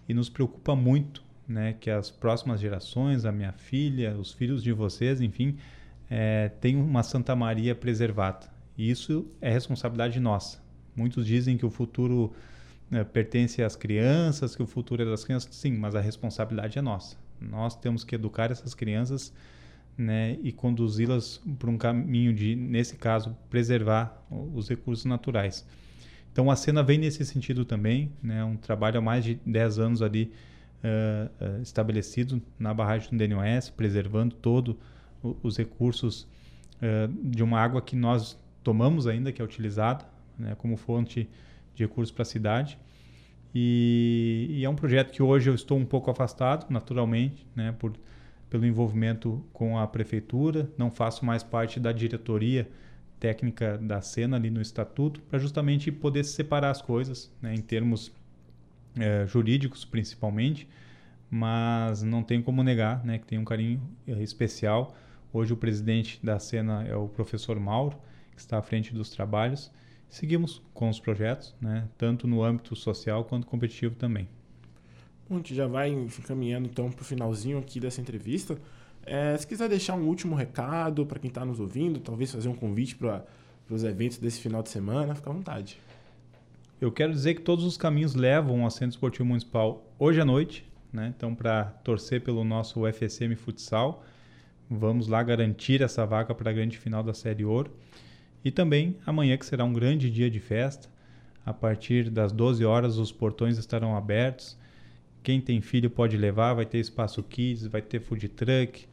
e nos preocupa muito né, que as próximas gerações, a minha filha, os filhos de vocês, enfim, é, tenham uma Santa Maria preservada. E isso é responsabilidade nossa. Muitos dizem que o futuro né, pertence às crianças, que o futuro é das crianças, sim, mas a responsabilidade é nossa. Nós temos que educar essas crianças né, e conduzi-las por um caminho de, nesse caso, preservar os recursos naturais. Então a cena vem nesse sentido também, né, um trabalho há mais de 10 anos ali uh, uh, estabelecido na barragem do DNOS, preservando todos os recursos uh, de uma água que nós tomamos ainda, que é utilizada né, como fonte de recursos para a cidade. E, e, é um projeto que hoje eu estou um pouco afastado, naturalmente, né, por, pelo envolvimento com a prefeitura. Não faço mais parte da diretoria técnica da cena ali no estatuto, para justamente poder separar as coisas, né, em termos é, jurídicos principalmente. Mas não tem como negar né, que tem um carinho especial. Hoje o presidente da cena é o professor Mauro, que está à frente dos trabalhos seguimos com os projetos, né, tanto no âmbito social quanto competitivo também. Bom, a gente já vai encaminhando então para o finalzinho aqui dessa entrevista. É, se quiser deixar um último recado para quem está nos ouvindo, talvez fazer um convite para os eventos desse final de semana, fica à vontade. Eu quero dizer que todos os caminhos levam ao Centro Esportivo Municipal hoje à noite, né? Então, para torcer pelo nosso UFSM Futsal, vamos lá garantir essa vaga para a grande final da Série Ouro. E também amanhã, que será um grande dia de festa, a partir das 12 horas os portões estarão abertos. Quem tem filho pode levar, vai ter espaço kids, vai ter food truck,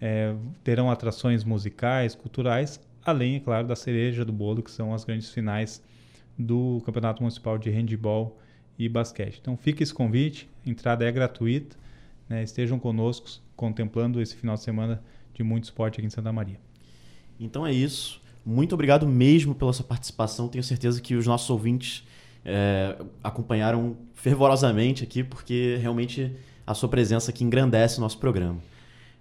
é, terão atrações musicais, culturais, além, é claro, da cereja do bolo, que são as grandes finais do Campeonato Municipal de Handball e Basquete. Então fica esse convite, a entrada é gratuita, né? estejam conosco contemplando esse final de semana de muito esporte aqui em Santa Maria. Então é isso. Muito obrigado mesmo pela sua participação. Tenho certeza que os nossos ouvintes é, acompanharam fervorosamente aqui, porque realmente a sua presença aqui engrandece o nosso programa.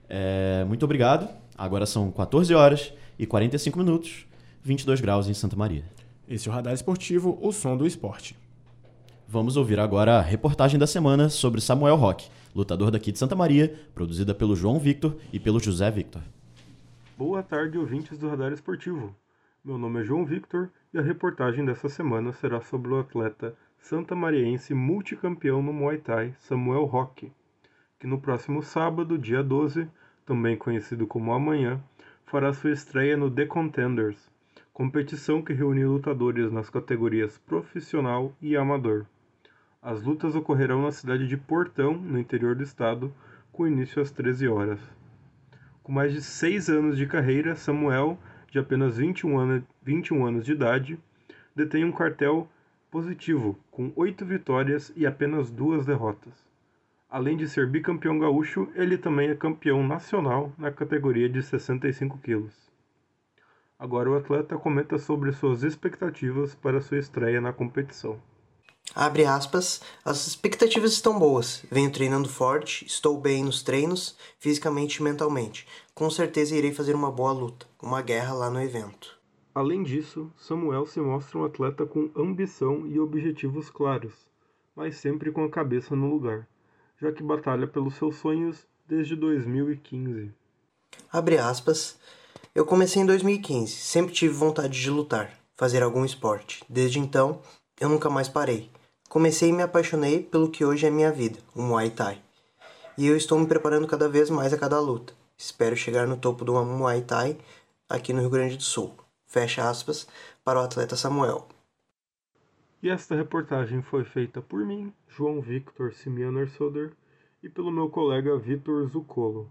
É, muito obrigado. Agora são 14 horas e 45 minutos, 22 graus em Santa Maria. Esse é o Radar Esportivo, o som do esporte. Vamos ouvir agora a reportagem da semana sobre Samuel Roque, lutador daqui de Santa Maria, produzida pelo João Victor e pelo José Victor. Boa tarde, ouvintes do Radar Esportivo. Meu nome é João Victor e a reportagem dessa semana será sobre o atleta santamariense multicampeão no Muay Thai, Samuel Roque, que no próximo sábado, dia 12, também conhecido como amanhã, fará sua estreia no The Contenders, competição que reúne lutadores nas categorias profissional e amador. As lutas ocorrerão na cidade de Portão, no interior do estado, com início às 13 horas. Com mais de seis anos de carreira, Samuel, de apenas 21, ano, 21 anos de idade, detém um cartel positivo, com oito vitórias e apenas duas derrotas. Além de ser bicampeão gaúcho, ele também é campeão nacional na categoria de 65 quilos. Agora o atleta comenta sobre suas expectativas para sua estreia na competição. Abre aspas, as expectativas estão boas. Venho treinando forte, estou bem nos treinos, fisicamente e mentalmente. Com certeza irei fazer uma boa luta, uma guerra lá no evento. Além disso, Samuel se mostra um atleta com ambição e objetivos claros, mas sempre com a cabeça no lugar já que batalha pelos seus sonhos desde 2015. Abre aspas. Eu comecei em 2015, sempre tive vontade de lutar, fazer algum esporte. Desde então, eu nunca mais parei. Comecei e me apaixonei pelo que hoje é minha vida, o Muay Thai. E eu estou me preparando cada vez mais a cada luta. Espero chegar no topo do Muay Thai aqui no Rio Grande do Sul. Fecha aspas para o atleta Samuel. E esta reportagem foi feita por mim, João Victor Simiano Ersoder, e pelo meu colega Vitor Zucolo.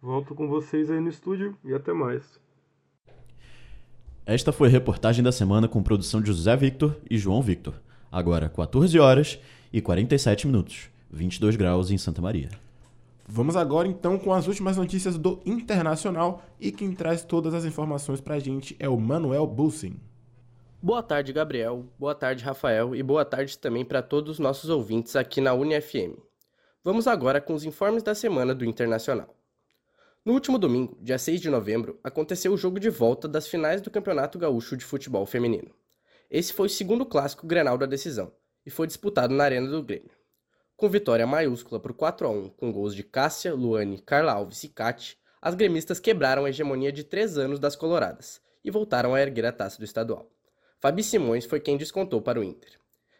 Volto com vocês aí no estúdio e até mais. Esta foi a reportagem da semana com produção de José Victor e João Victor. Agora 14 horas e 47 minutos, 22 graus em Santa Maria. Vamos agora então com as últimas notícias do Internacional e quem traz todas as informações pra gente é o Manuel Bussin. Boa tarde, Gabriel. Boa tarde, Rafael. E boa tarde também para todos os nossos ouvintes aqui na UniFM. Vamos agora com os informes da semana do Internacional. No último domingo, dia 6 de novembro, aconteceu o jogo de volta das finais do Campeonato Gaúcho de Futebol Feminino. Esse foi o segundo clássico Grenal da decisão e foi disputado na Arena do Grêmio. Com vitória maiúscula por 4 a 1 com gols de Cássia, Luane, Carla Alves e Cate, as gremistas quebraram a hegemonia de três anos das coloradas e voltaram a erguer a taça do estadual. Fabi Simões foi quem descontou para o Inter.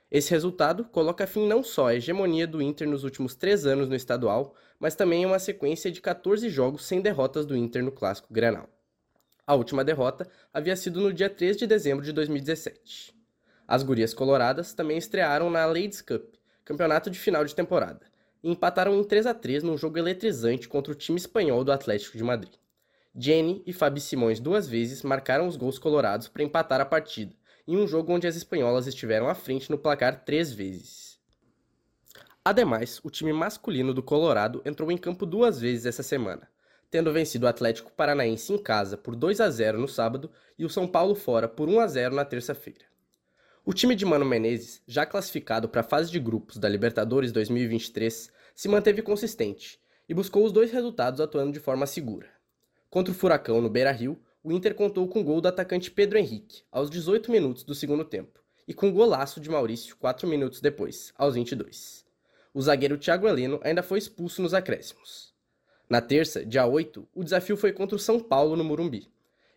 Esse resultado coloca fim não só à hegemonia do Inter nos últimos três anos no estadual, mas também em uma sequência de 14 jogos sem derrotas do Inter no Clássico Grenal. A última derrota havia sido no dia 3 de dezembro de 2017. As gurias coloradas também estrearam na Ladies Cup, campeonato de final de temporada, e empataram em 3 a 3 num jogo eletrizante contra o time espanhol do Atlético de Madrid. Jenny e Fabi Simões duas vezes marcaram os gols colorados para empatar a partida, em um jogo onde as espanholas estiveram à frente no placar três vezes. Ademais, o time masculino do Colorado entrou em campo duas vezes essa semana, tendo vencido o Atlético Paranaense em casa por 2 a 0 no sábado e o São Paulo fora por 1 a 0 na terça-feira. O time de Mano Menezes, já classificado para a fase de grupos da Libertadores 2023, se manteve consistente e buscou os dois resultados atuando de forma segura. Contra o Furacão no Beira-Rio, o Inter contou com o gol do atacante Pedro Henrique, aos 18 minutos do segundo tempo, e com o golaço de Maurício 4 minutos depois, aos 22. O zagueiro Thiago Heleno ainda foi expulso nos acréscimos. Na terça, dia 8, o desafio foi contra o São Paulo no Murumbi,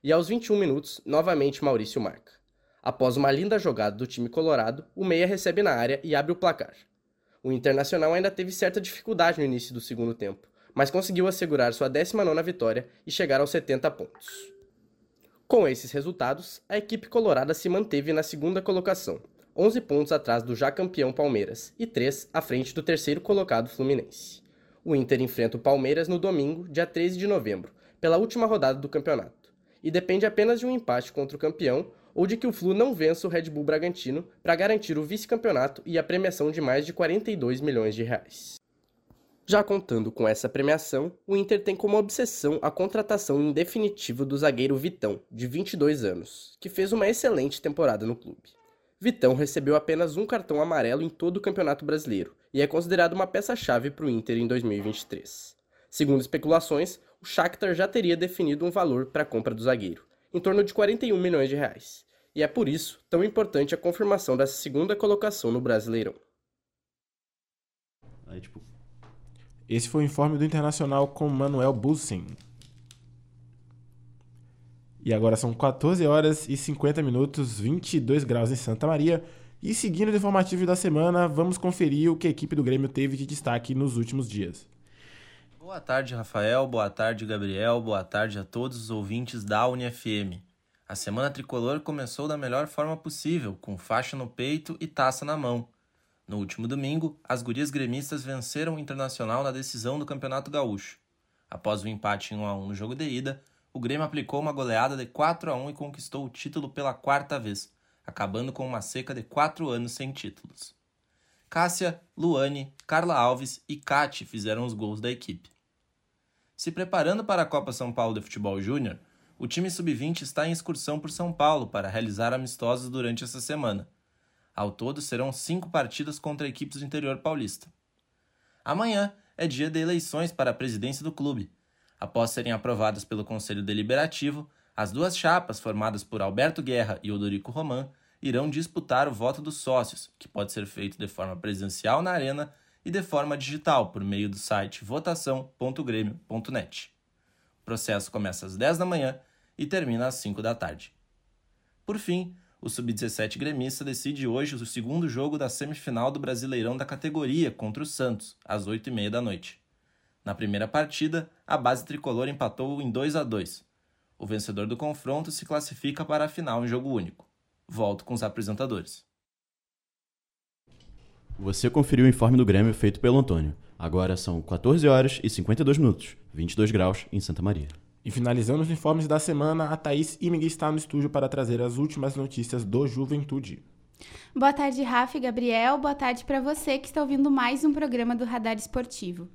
e aos 21 minutos, novamente Maurício marca. Após uma linda jogada do time colorado, o meia recebe na área e abre o placar. O Internacional ainda teve certa dificuldade no início do segundo tempo, mas conseguiu assegurar sua 19ª vitória e chegar aos 70 pontos. Com esses resultados, a equipe colorada se manteve na segunda colocação, 11 pontos atrás do já campeão Palmeiras e 3 à frente do terceiro colocado Fluminense. O Inter enfrenta o Palmeiras no domingo, dia 13 de novembro, pela última rodada do campeonato, e depende apenas de um empate contra o campeão ou de que o Flu não vença o Red Bull Bragantino para garantir o vice-campeonato e a premiação de mais de 42 milhões de reais. Já contando com essa premiação, o Inter tem como obsessão a contratação em definitivo do zagueiro Vitão, de 22 anos, que fez uma excelente temporada no clube. Vitão recebeu apenas um cartão amarelo em todo o Campeonato Brasileiro e é considerado uma peça-chave para o Inter em 2023. Segundo especulações, o Shakhtar já teria definido um valor para a compra do zagueiro, em torno de 41 milhões de reais, e é por isso tão importante a confirmação dessa segunda colocação no Brasileirão. Aí, tipo, esse foi o informe do Internacional com Manuel Bussin. E agora são 14 horas e 50 minutos, 22 graus em Santa Maria. E seguindo o informativo da semana, vamos conferir o que a equipe do Grêmio teve de destaque nos últimos dias. Boa tarde, Rafael. Boa tarde, Gabriel. Boa tarde a todos os ouvintes da UniFM. A semana tricolor começou da melhor forma possível, com faixa no peito e taça na mão. No último domingo, as gurias gremistas venceram o Internacional na decisão do Campeonato Gaúcho. Após o empate em 1 a 1 no jogo de ida, o Grêmio aplicou uma goleada de 4 a 1 e conquistou o título pela quarta vez, acabando com uma seca de 4 anos sem títulos. Cássia, Luane, Carla Alves e Cate fizeram os gols da equipe. Se preparando para a Copa São Paulo de Futebol Júnior, o time sub-20 está em excursão por São Paulo para realizar amistosos durante essa semana. Ao todo, serão cinco partidas contra equipes do interior paulista. Amanhã é dia de eleições para a presidência do clube. Após serem aprovadas pelo Conselho Deliberativo, as duas chapas, formadas por Alberto Guerra e Odorico Roman, irão disputar o voto dos sócios, que pode ser feito de forma presencial na Arena e de forma digital por meio do site votação.grêmio.net. O processo começa às 10 da manhã e termina às 5 da tarde. Por fim, o Sub-17 gremista decide hoje o segundo jogo da semifinal do Brasileirão da categoria contra o Santos, às 8h30 da noite. Na primeira partida, a base tricolor empatou em 2 a 2. O vencedor do confronto se classifica para a final em jogo único. Volto com os apresentadores. Você conferiu o informe do Grêmio feito pelo Antônio. Agora são 14 horas e 52 minutos, 22 graus em Santa Maria. E finalizando os informes da semana, a Thaís Imig está no estúdio para trazer as últimas notícias do Juventude. Boa tarde, Rafa e Gabriel. Boa tarde para você que está ouvindo mais um programa do Radar Esportivo.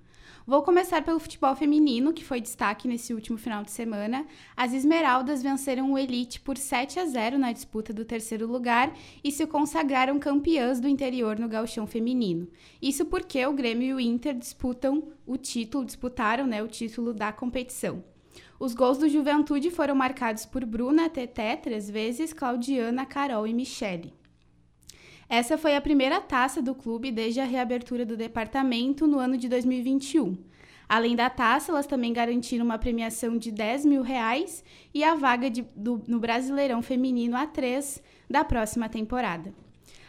Vou começar pelo futebol feminino, que foi destaque nesse último final de semana. As Esmeraldas venceram o Elite por 7 a 0 na disputa do terceiro lugar e se consagraram campeãs do interior no gauchão feminino. Isso porque o Grêmio e o Inter disputam o título, disputaram né, o título da competição. Os gols do Juventude foram marcados por Bruna, Teté, três vezes, Claudiana, Carol e Michele. Essa foi a primeira taça do clube desde a reabertura do departamento no ano de 2021. Além da taça, elas também garantiram uma premiação de 10 mil reais e a vaga de, do, no Brasileirão Feminino A3 da próxima temporada.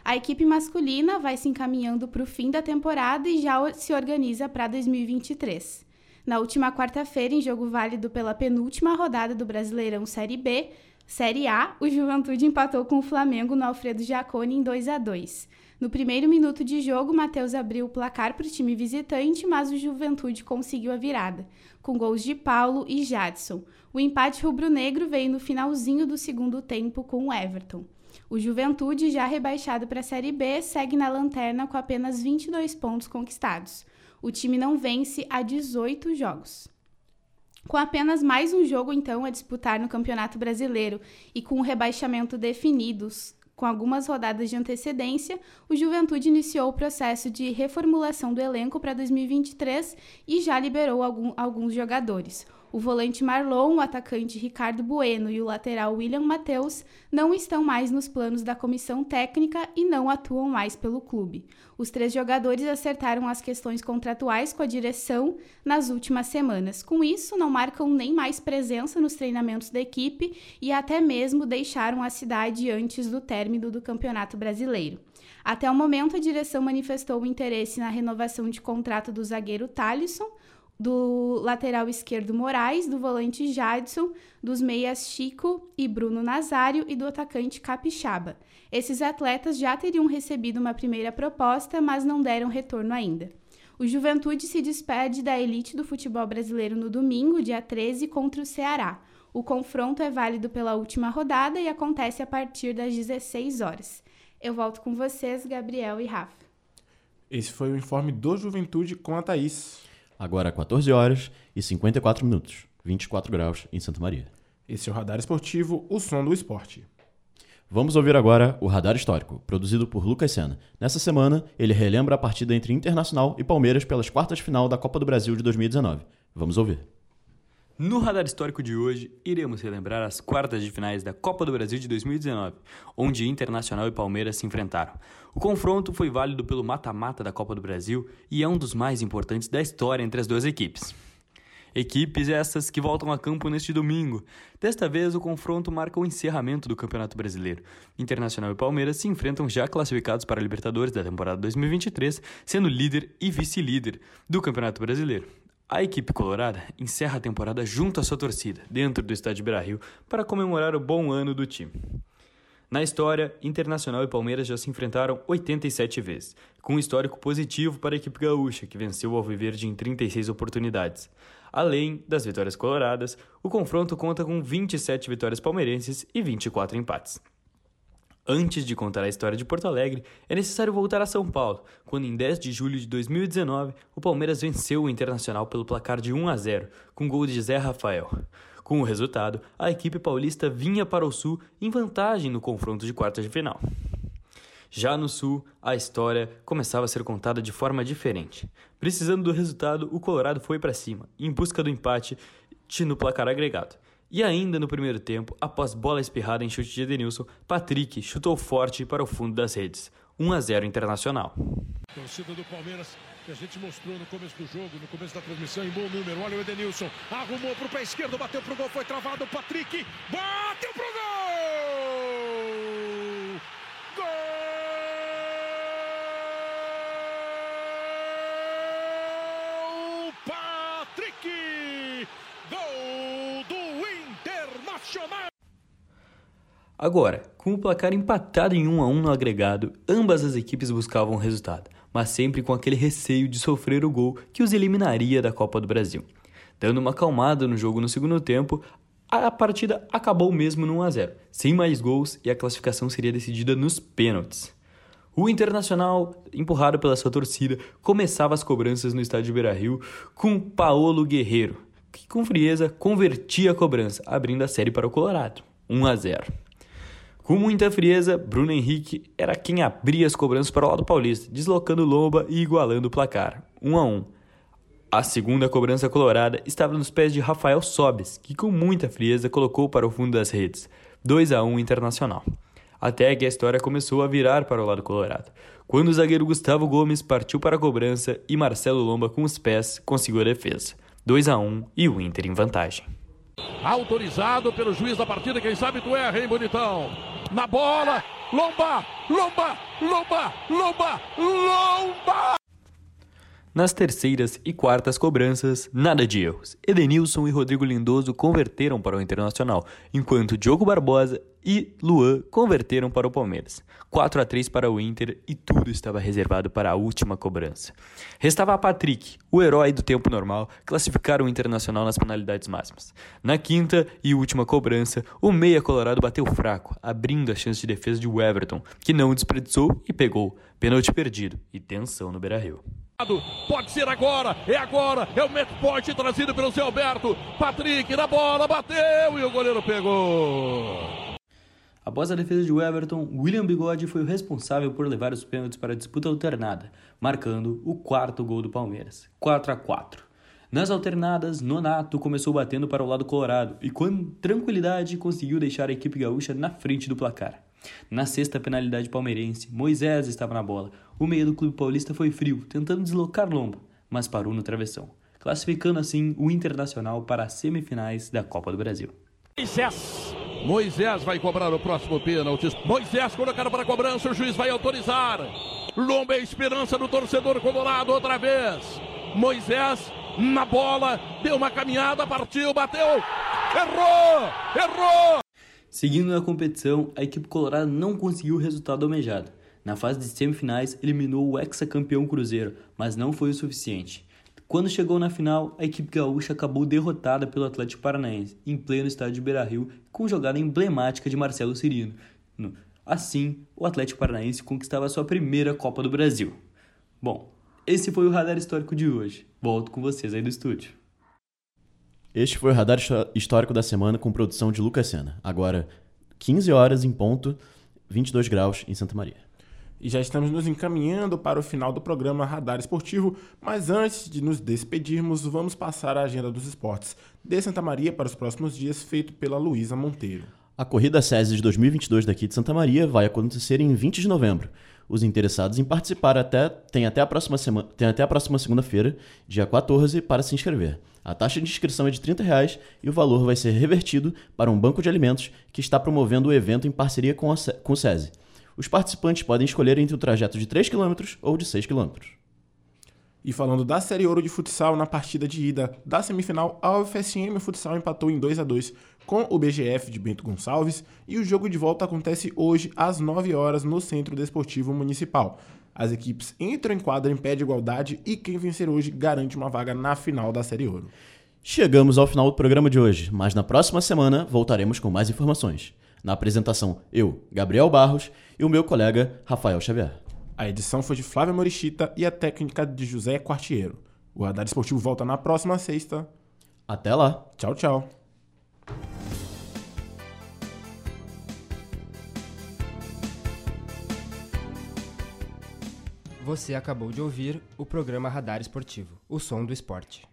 A equipe masculina vai se encaminhando para o fim da temporada e já se organiza para 2023. Na última quarta-feira, em jogo válido pela penúltima rodada do Brasileirão Série B, Série A, o Juventude empatou com o Flamengo no Alfredo Giacone em 2 a 2. No primeiro minuto de jogo, Matheus abriu o placar para o time visitante, mas o Juventude conseguiu a virada, com gols de Paulo e Jadson. O empate rubro-negro veio no finalzinho do segundo tempo com o Everton. O Juventude, já rebaixado para a Série B, segue na lanterna com apenas 22 pontos conquistados o time não vence há 18 jogos. Com apenas mais um jogo, então, a disputar no Campeonato Brasileiro e com o rebaixamento definidos com algumas rodadas de antecedência, o Juventude iniciou o processo de reformulação do elenco para 2023 e já liberou algum, alguns jogadores. O volante Marlon, o atacante Ricardo Bueno e o lateral William Matheus não estão mais nos planos da comissão técnica e não atuam mais pelo clube. Os três jogadores acertaram as questões contratuais com a direção nas últimas semanas. Com isso, não marcam nem mais presença nos treinamentos da equipe e até mesmo deixaram a cidade antes do término do Campeonato Brasileiro. Até o momento, a direção manifestou interesse na renovação de contrato do zagueiro Talisson, do lateral esquerdo Moraes, do volante Jadson, dos meias Chico e Bruno Nazário e do atacante Capixaba. Esses atletas já teriam recebido uma primeira proposta, mas não deram retorno ainda. O Juventude se despede da elite do futebol brasileiro no domingo, dia 13, contra o Ceará. O confronto é válido pela última rodada e acontece a partir das 16 horas. Eu volto com vocês, Gabriel e Rafa. Esse foi o informe do Juventude com a Thaís. Agora 14 horas e 54 minutos, 24 graus em Santa Maria. Esse é o Radar Esportivo, o som do esporte. Vamos ouvir agora o Radar Histórico, produzido por Lucas Sena. Nessa semana, ele relembra a partida entre Internacional e Palmeiras pelas quartas de final da Copa do Brasil de 2019. Vamos ouvir. No radar histórico de hoje, iremos relembrar as quartas de finais da Copa do Brasil de 2019, onde Internacional e Palmeiras se enfrentaram. O confronto foi válido pelo mata-mata da Copa do Brasil e é um dos mais importantes da história entre as duas equipes. Equipes essas que voltam a campo neste domingo. Desta vez, o confronto marca o encerramento do Campeonato Brasileiro. Internacional e Palmeiras se enfrentam já classificados para a Libertadores da temporada 2023, sendo líder e vice-líder do Campeonato Brasileiro. A equipe colorada encerra a temporada junto à sua torcida, dentro do estádio Beira-Rio, para comemorar o bom ano do time. Na história, Internacional e Palmeiras já se enfrentaram 87 vezes, com um histórico positivo para a equipe gaúcha, que venceu o Alviverde em 36 oportunidades. Além das vitórias coloradas, o confronto conta com 27 vitórias palmeirenses e 24 empates. Antes de contar a história de Porto Alegre, é necessário voltar a São Paulo, quando em 10 de julho de 2019 o Palmeiras venceu o Internacional pelo placar de 1 a 0, com gol de Zé Rafael. Com o resultado, a equipe paulista vinha para o Sul em vantagem no confronto de quartas de final. Já no Sul, a história começava a ser contada de forma diferente. Precisando do resultado, o Colorado foi para cima, em busca do empate no placar agregado. E ainda no primeiro tempo, após bola espirrada em chute de Edenilson, Patrick chutou forte para o fundo das redes. 1 a 0 Internacional. Torcida do Palmeiras que a gente mostrou no começo do jogo, no começo da transmissão, em bom número. Olha o Edenilson, arrumou para o pé esquerdo, bateu pro gol, foi travado. Patrick bateu pro Agora, com o placar empatado em 1 a 1 no agregado, ambas as equipes buscavam o resultado, mas sempre com aquele receio de sofrer o gol que os eliminaria da Copa do Brasil. Dando uma acalmada no jogo no segundo tempo, a partida acabou mesmo no 1 a 0, sem mais gols e a classificação seria decidida nos pênaltis. O Internacional, empurrado pela sua torcida, começava as cobranças no estádio Beira-Rio com Paolo Guerreiro, que com frieza convertia a cobrança, abrindo a série para o Colorado, 1 a 0. Com muita frieza, Bruno Henrique era quem abria as cobranças para o lado paulista, deslocando Lomba e igualando o placar, 1 a 1. A segunda cobrança colorada estava nos pés de Rafael Sobes, que com muita frieza colocou para o fundo das redes, 2 a 1 Internacional. Até que a história começou a virar para o lado colorado, quando o zagueiro Gustavo Gomes partiu para a cobrança e Marcelo Lomba com os pés conseguiu a defesa, 2 a 1 e o Inter em vantagem. Autorizado pelo juiz da partida, quem sabe tu erra, hein, bonitão? Na bola, Lomba, Lomba, Lomba, Lomba, Lomba! Nas terceiras e quartas cobranças, nada de erros. Edenilson e Rodrigo Lindoso converteram para o Internacional, enquanto Diogo Barbosa e Luan converteram para o Palmeiras. 4 a 3 para o Inter e tudo estava reservado para a última cobrança. Restava a Patrick, o herói do tempo normal, classificar o Internacional nas penalidades máximas. Na quinta e última cobrança, o meia colorado bateu fraco, abrindo a chance de defesa de Everton, que não desperdiçou e pegou. Pênalti perdido e tensão no Beira-Rio. Pode ser agora, é agora, é o point trazido pelo seu Alberto. Patrick na bola, bateu e o goleiro pegou. Após a defesa de Everton, William Bigode foi o responsável por levar os pênaltis para a disputa alternada, marcando o quarto gol do Palmeiras, 4 a 4. Nas alternadas, Nonato começou batendo para o lado colorado e com tranquilidade conseguiu deixar a equipe gaúcha na frente do placar. Na sexta penalidade palmeirense, Moisés estava na bola. O meio do clube paulista foi frio, tentando deslocar Lomba, mas parou no travessão, classificando assim o Internacional para as semifinais da Copa do Brasil. Moisés, Moisés vai cobrar o próximo pênalti. Moisés colocado para a cobrança, o juiz vai autorizar. Lomba é a esperança do torcedor colorado outra vez. Moisés na bola, deu uma caminhada, partiu, bateu, errou, errou. Seguindo na competição, a equipe colorada não conseguiu o resultado almejado. Na fase de semifinais, eliminou o ex-campeão Cruzeiro, mas não foi o suficiente. Quando chegou na final, a equipe gaúcha acabou derrotada pelo Atlético Paranaense, em pleno estádio Beira-Rio, com jogada emblemática de Marcelo Cirino. Assim, o Atlético Paranaense conquistava sua primeira Copa do Brasil. Bom, esse foi o radar histórico de hoje. Volto com vocês aí do estúdio. Este foi o Radar Histórico da Semana com produção de Lucas Sena. Agora, 15 horas em ponto, 22 graus em Santa Maria. E já estamos nos encaminhando para o final do programa Radar Esportivo, mas antes de nos despedirmos, vamos passar a agenda dos esportes de Santa Maria para os próximos dias, feito pela Luísa Monteiro. A Corrida SESI de 2022 daqui de Santa Maria vai acontecer em 20 de novembro. Os interessados em participar até, têm até a próxima, semana, até a próxima segunda-feira, dia 14, para se inscrever. A taxa de inscrição é de 30 reais e o valor vai ser revertido para um banco de alimentos que está promovendo o evento em parceria com, a, com o SESI. Os participantes podem escolher entre o trajeto de 3 km ou de 6 km. E falando da Série Ouro de Futsal, na partida de ida da semifinal, a UFSM Futsal empatou em 2 a 2 com o BGF de Bento Gonçalves e o jogo de volta acontece hoje às 9 horas no Centro Desportivo Municipal. As equipes entram em quadra em pé de igualdade e quem vencer hoje garante uma vaga na final da Série Ouro. Chegamos ao final do programa de hoje, mas na próxima semana voltaremos com mais informações. Na apresentação, eu, Gabriel Barros, e o meu colega Rafael Xavier. A edição foi de Flávia Morichita e a técnica de José Quartiero. O Radar Esportivo volta na próxima sexta. Até lá. Tchau, tchau. Você acabou de ouvir o programa Radar Esportivo, o som do esporte.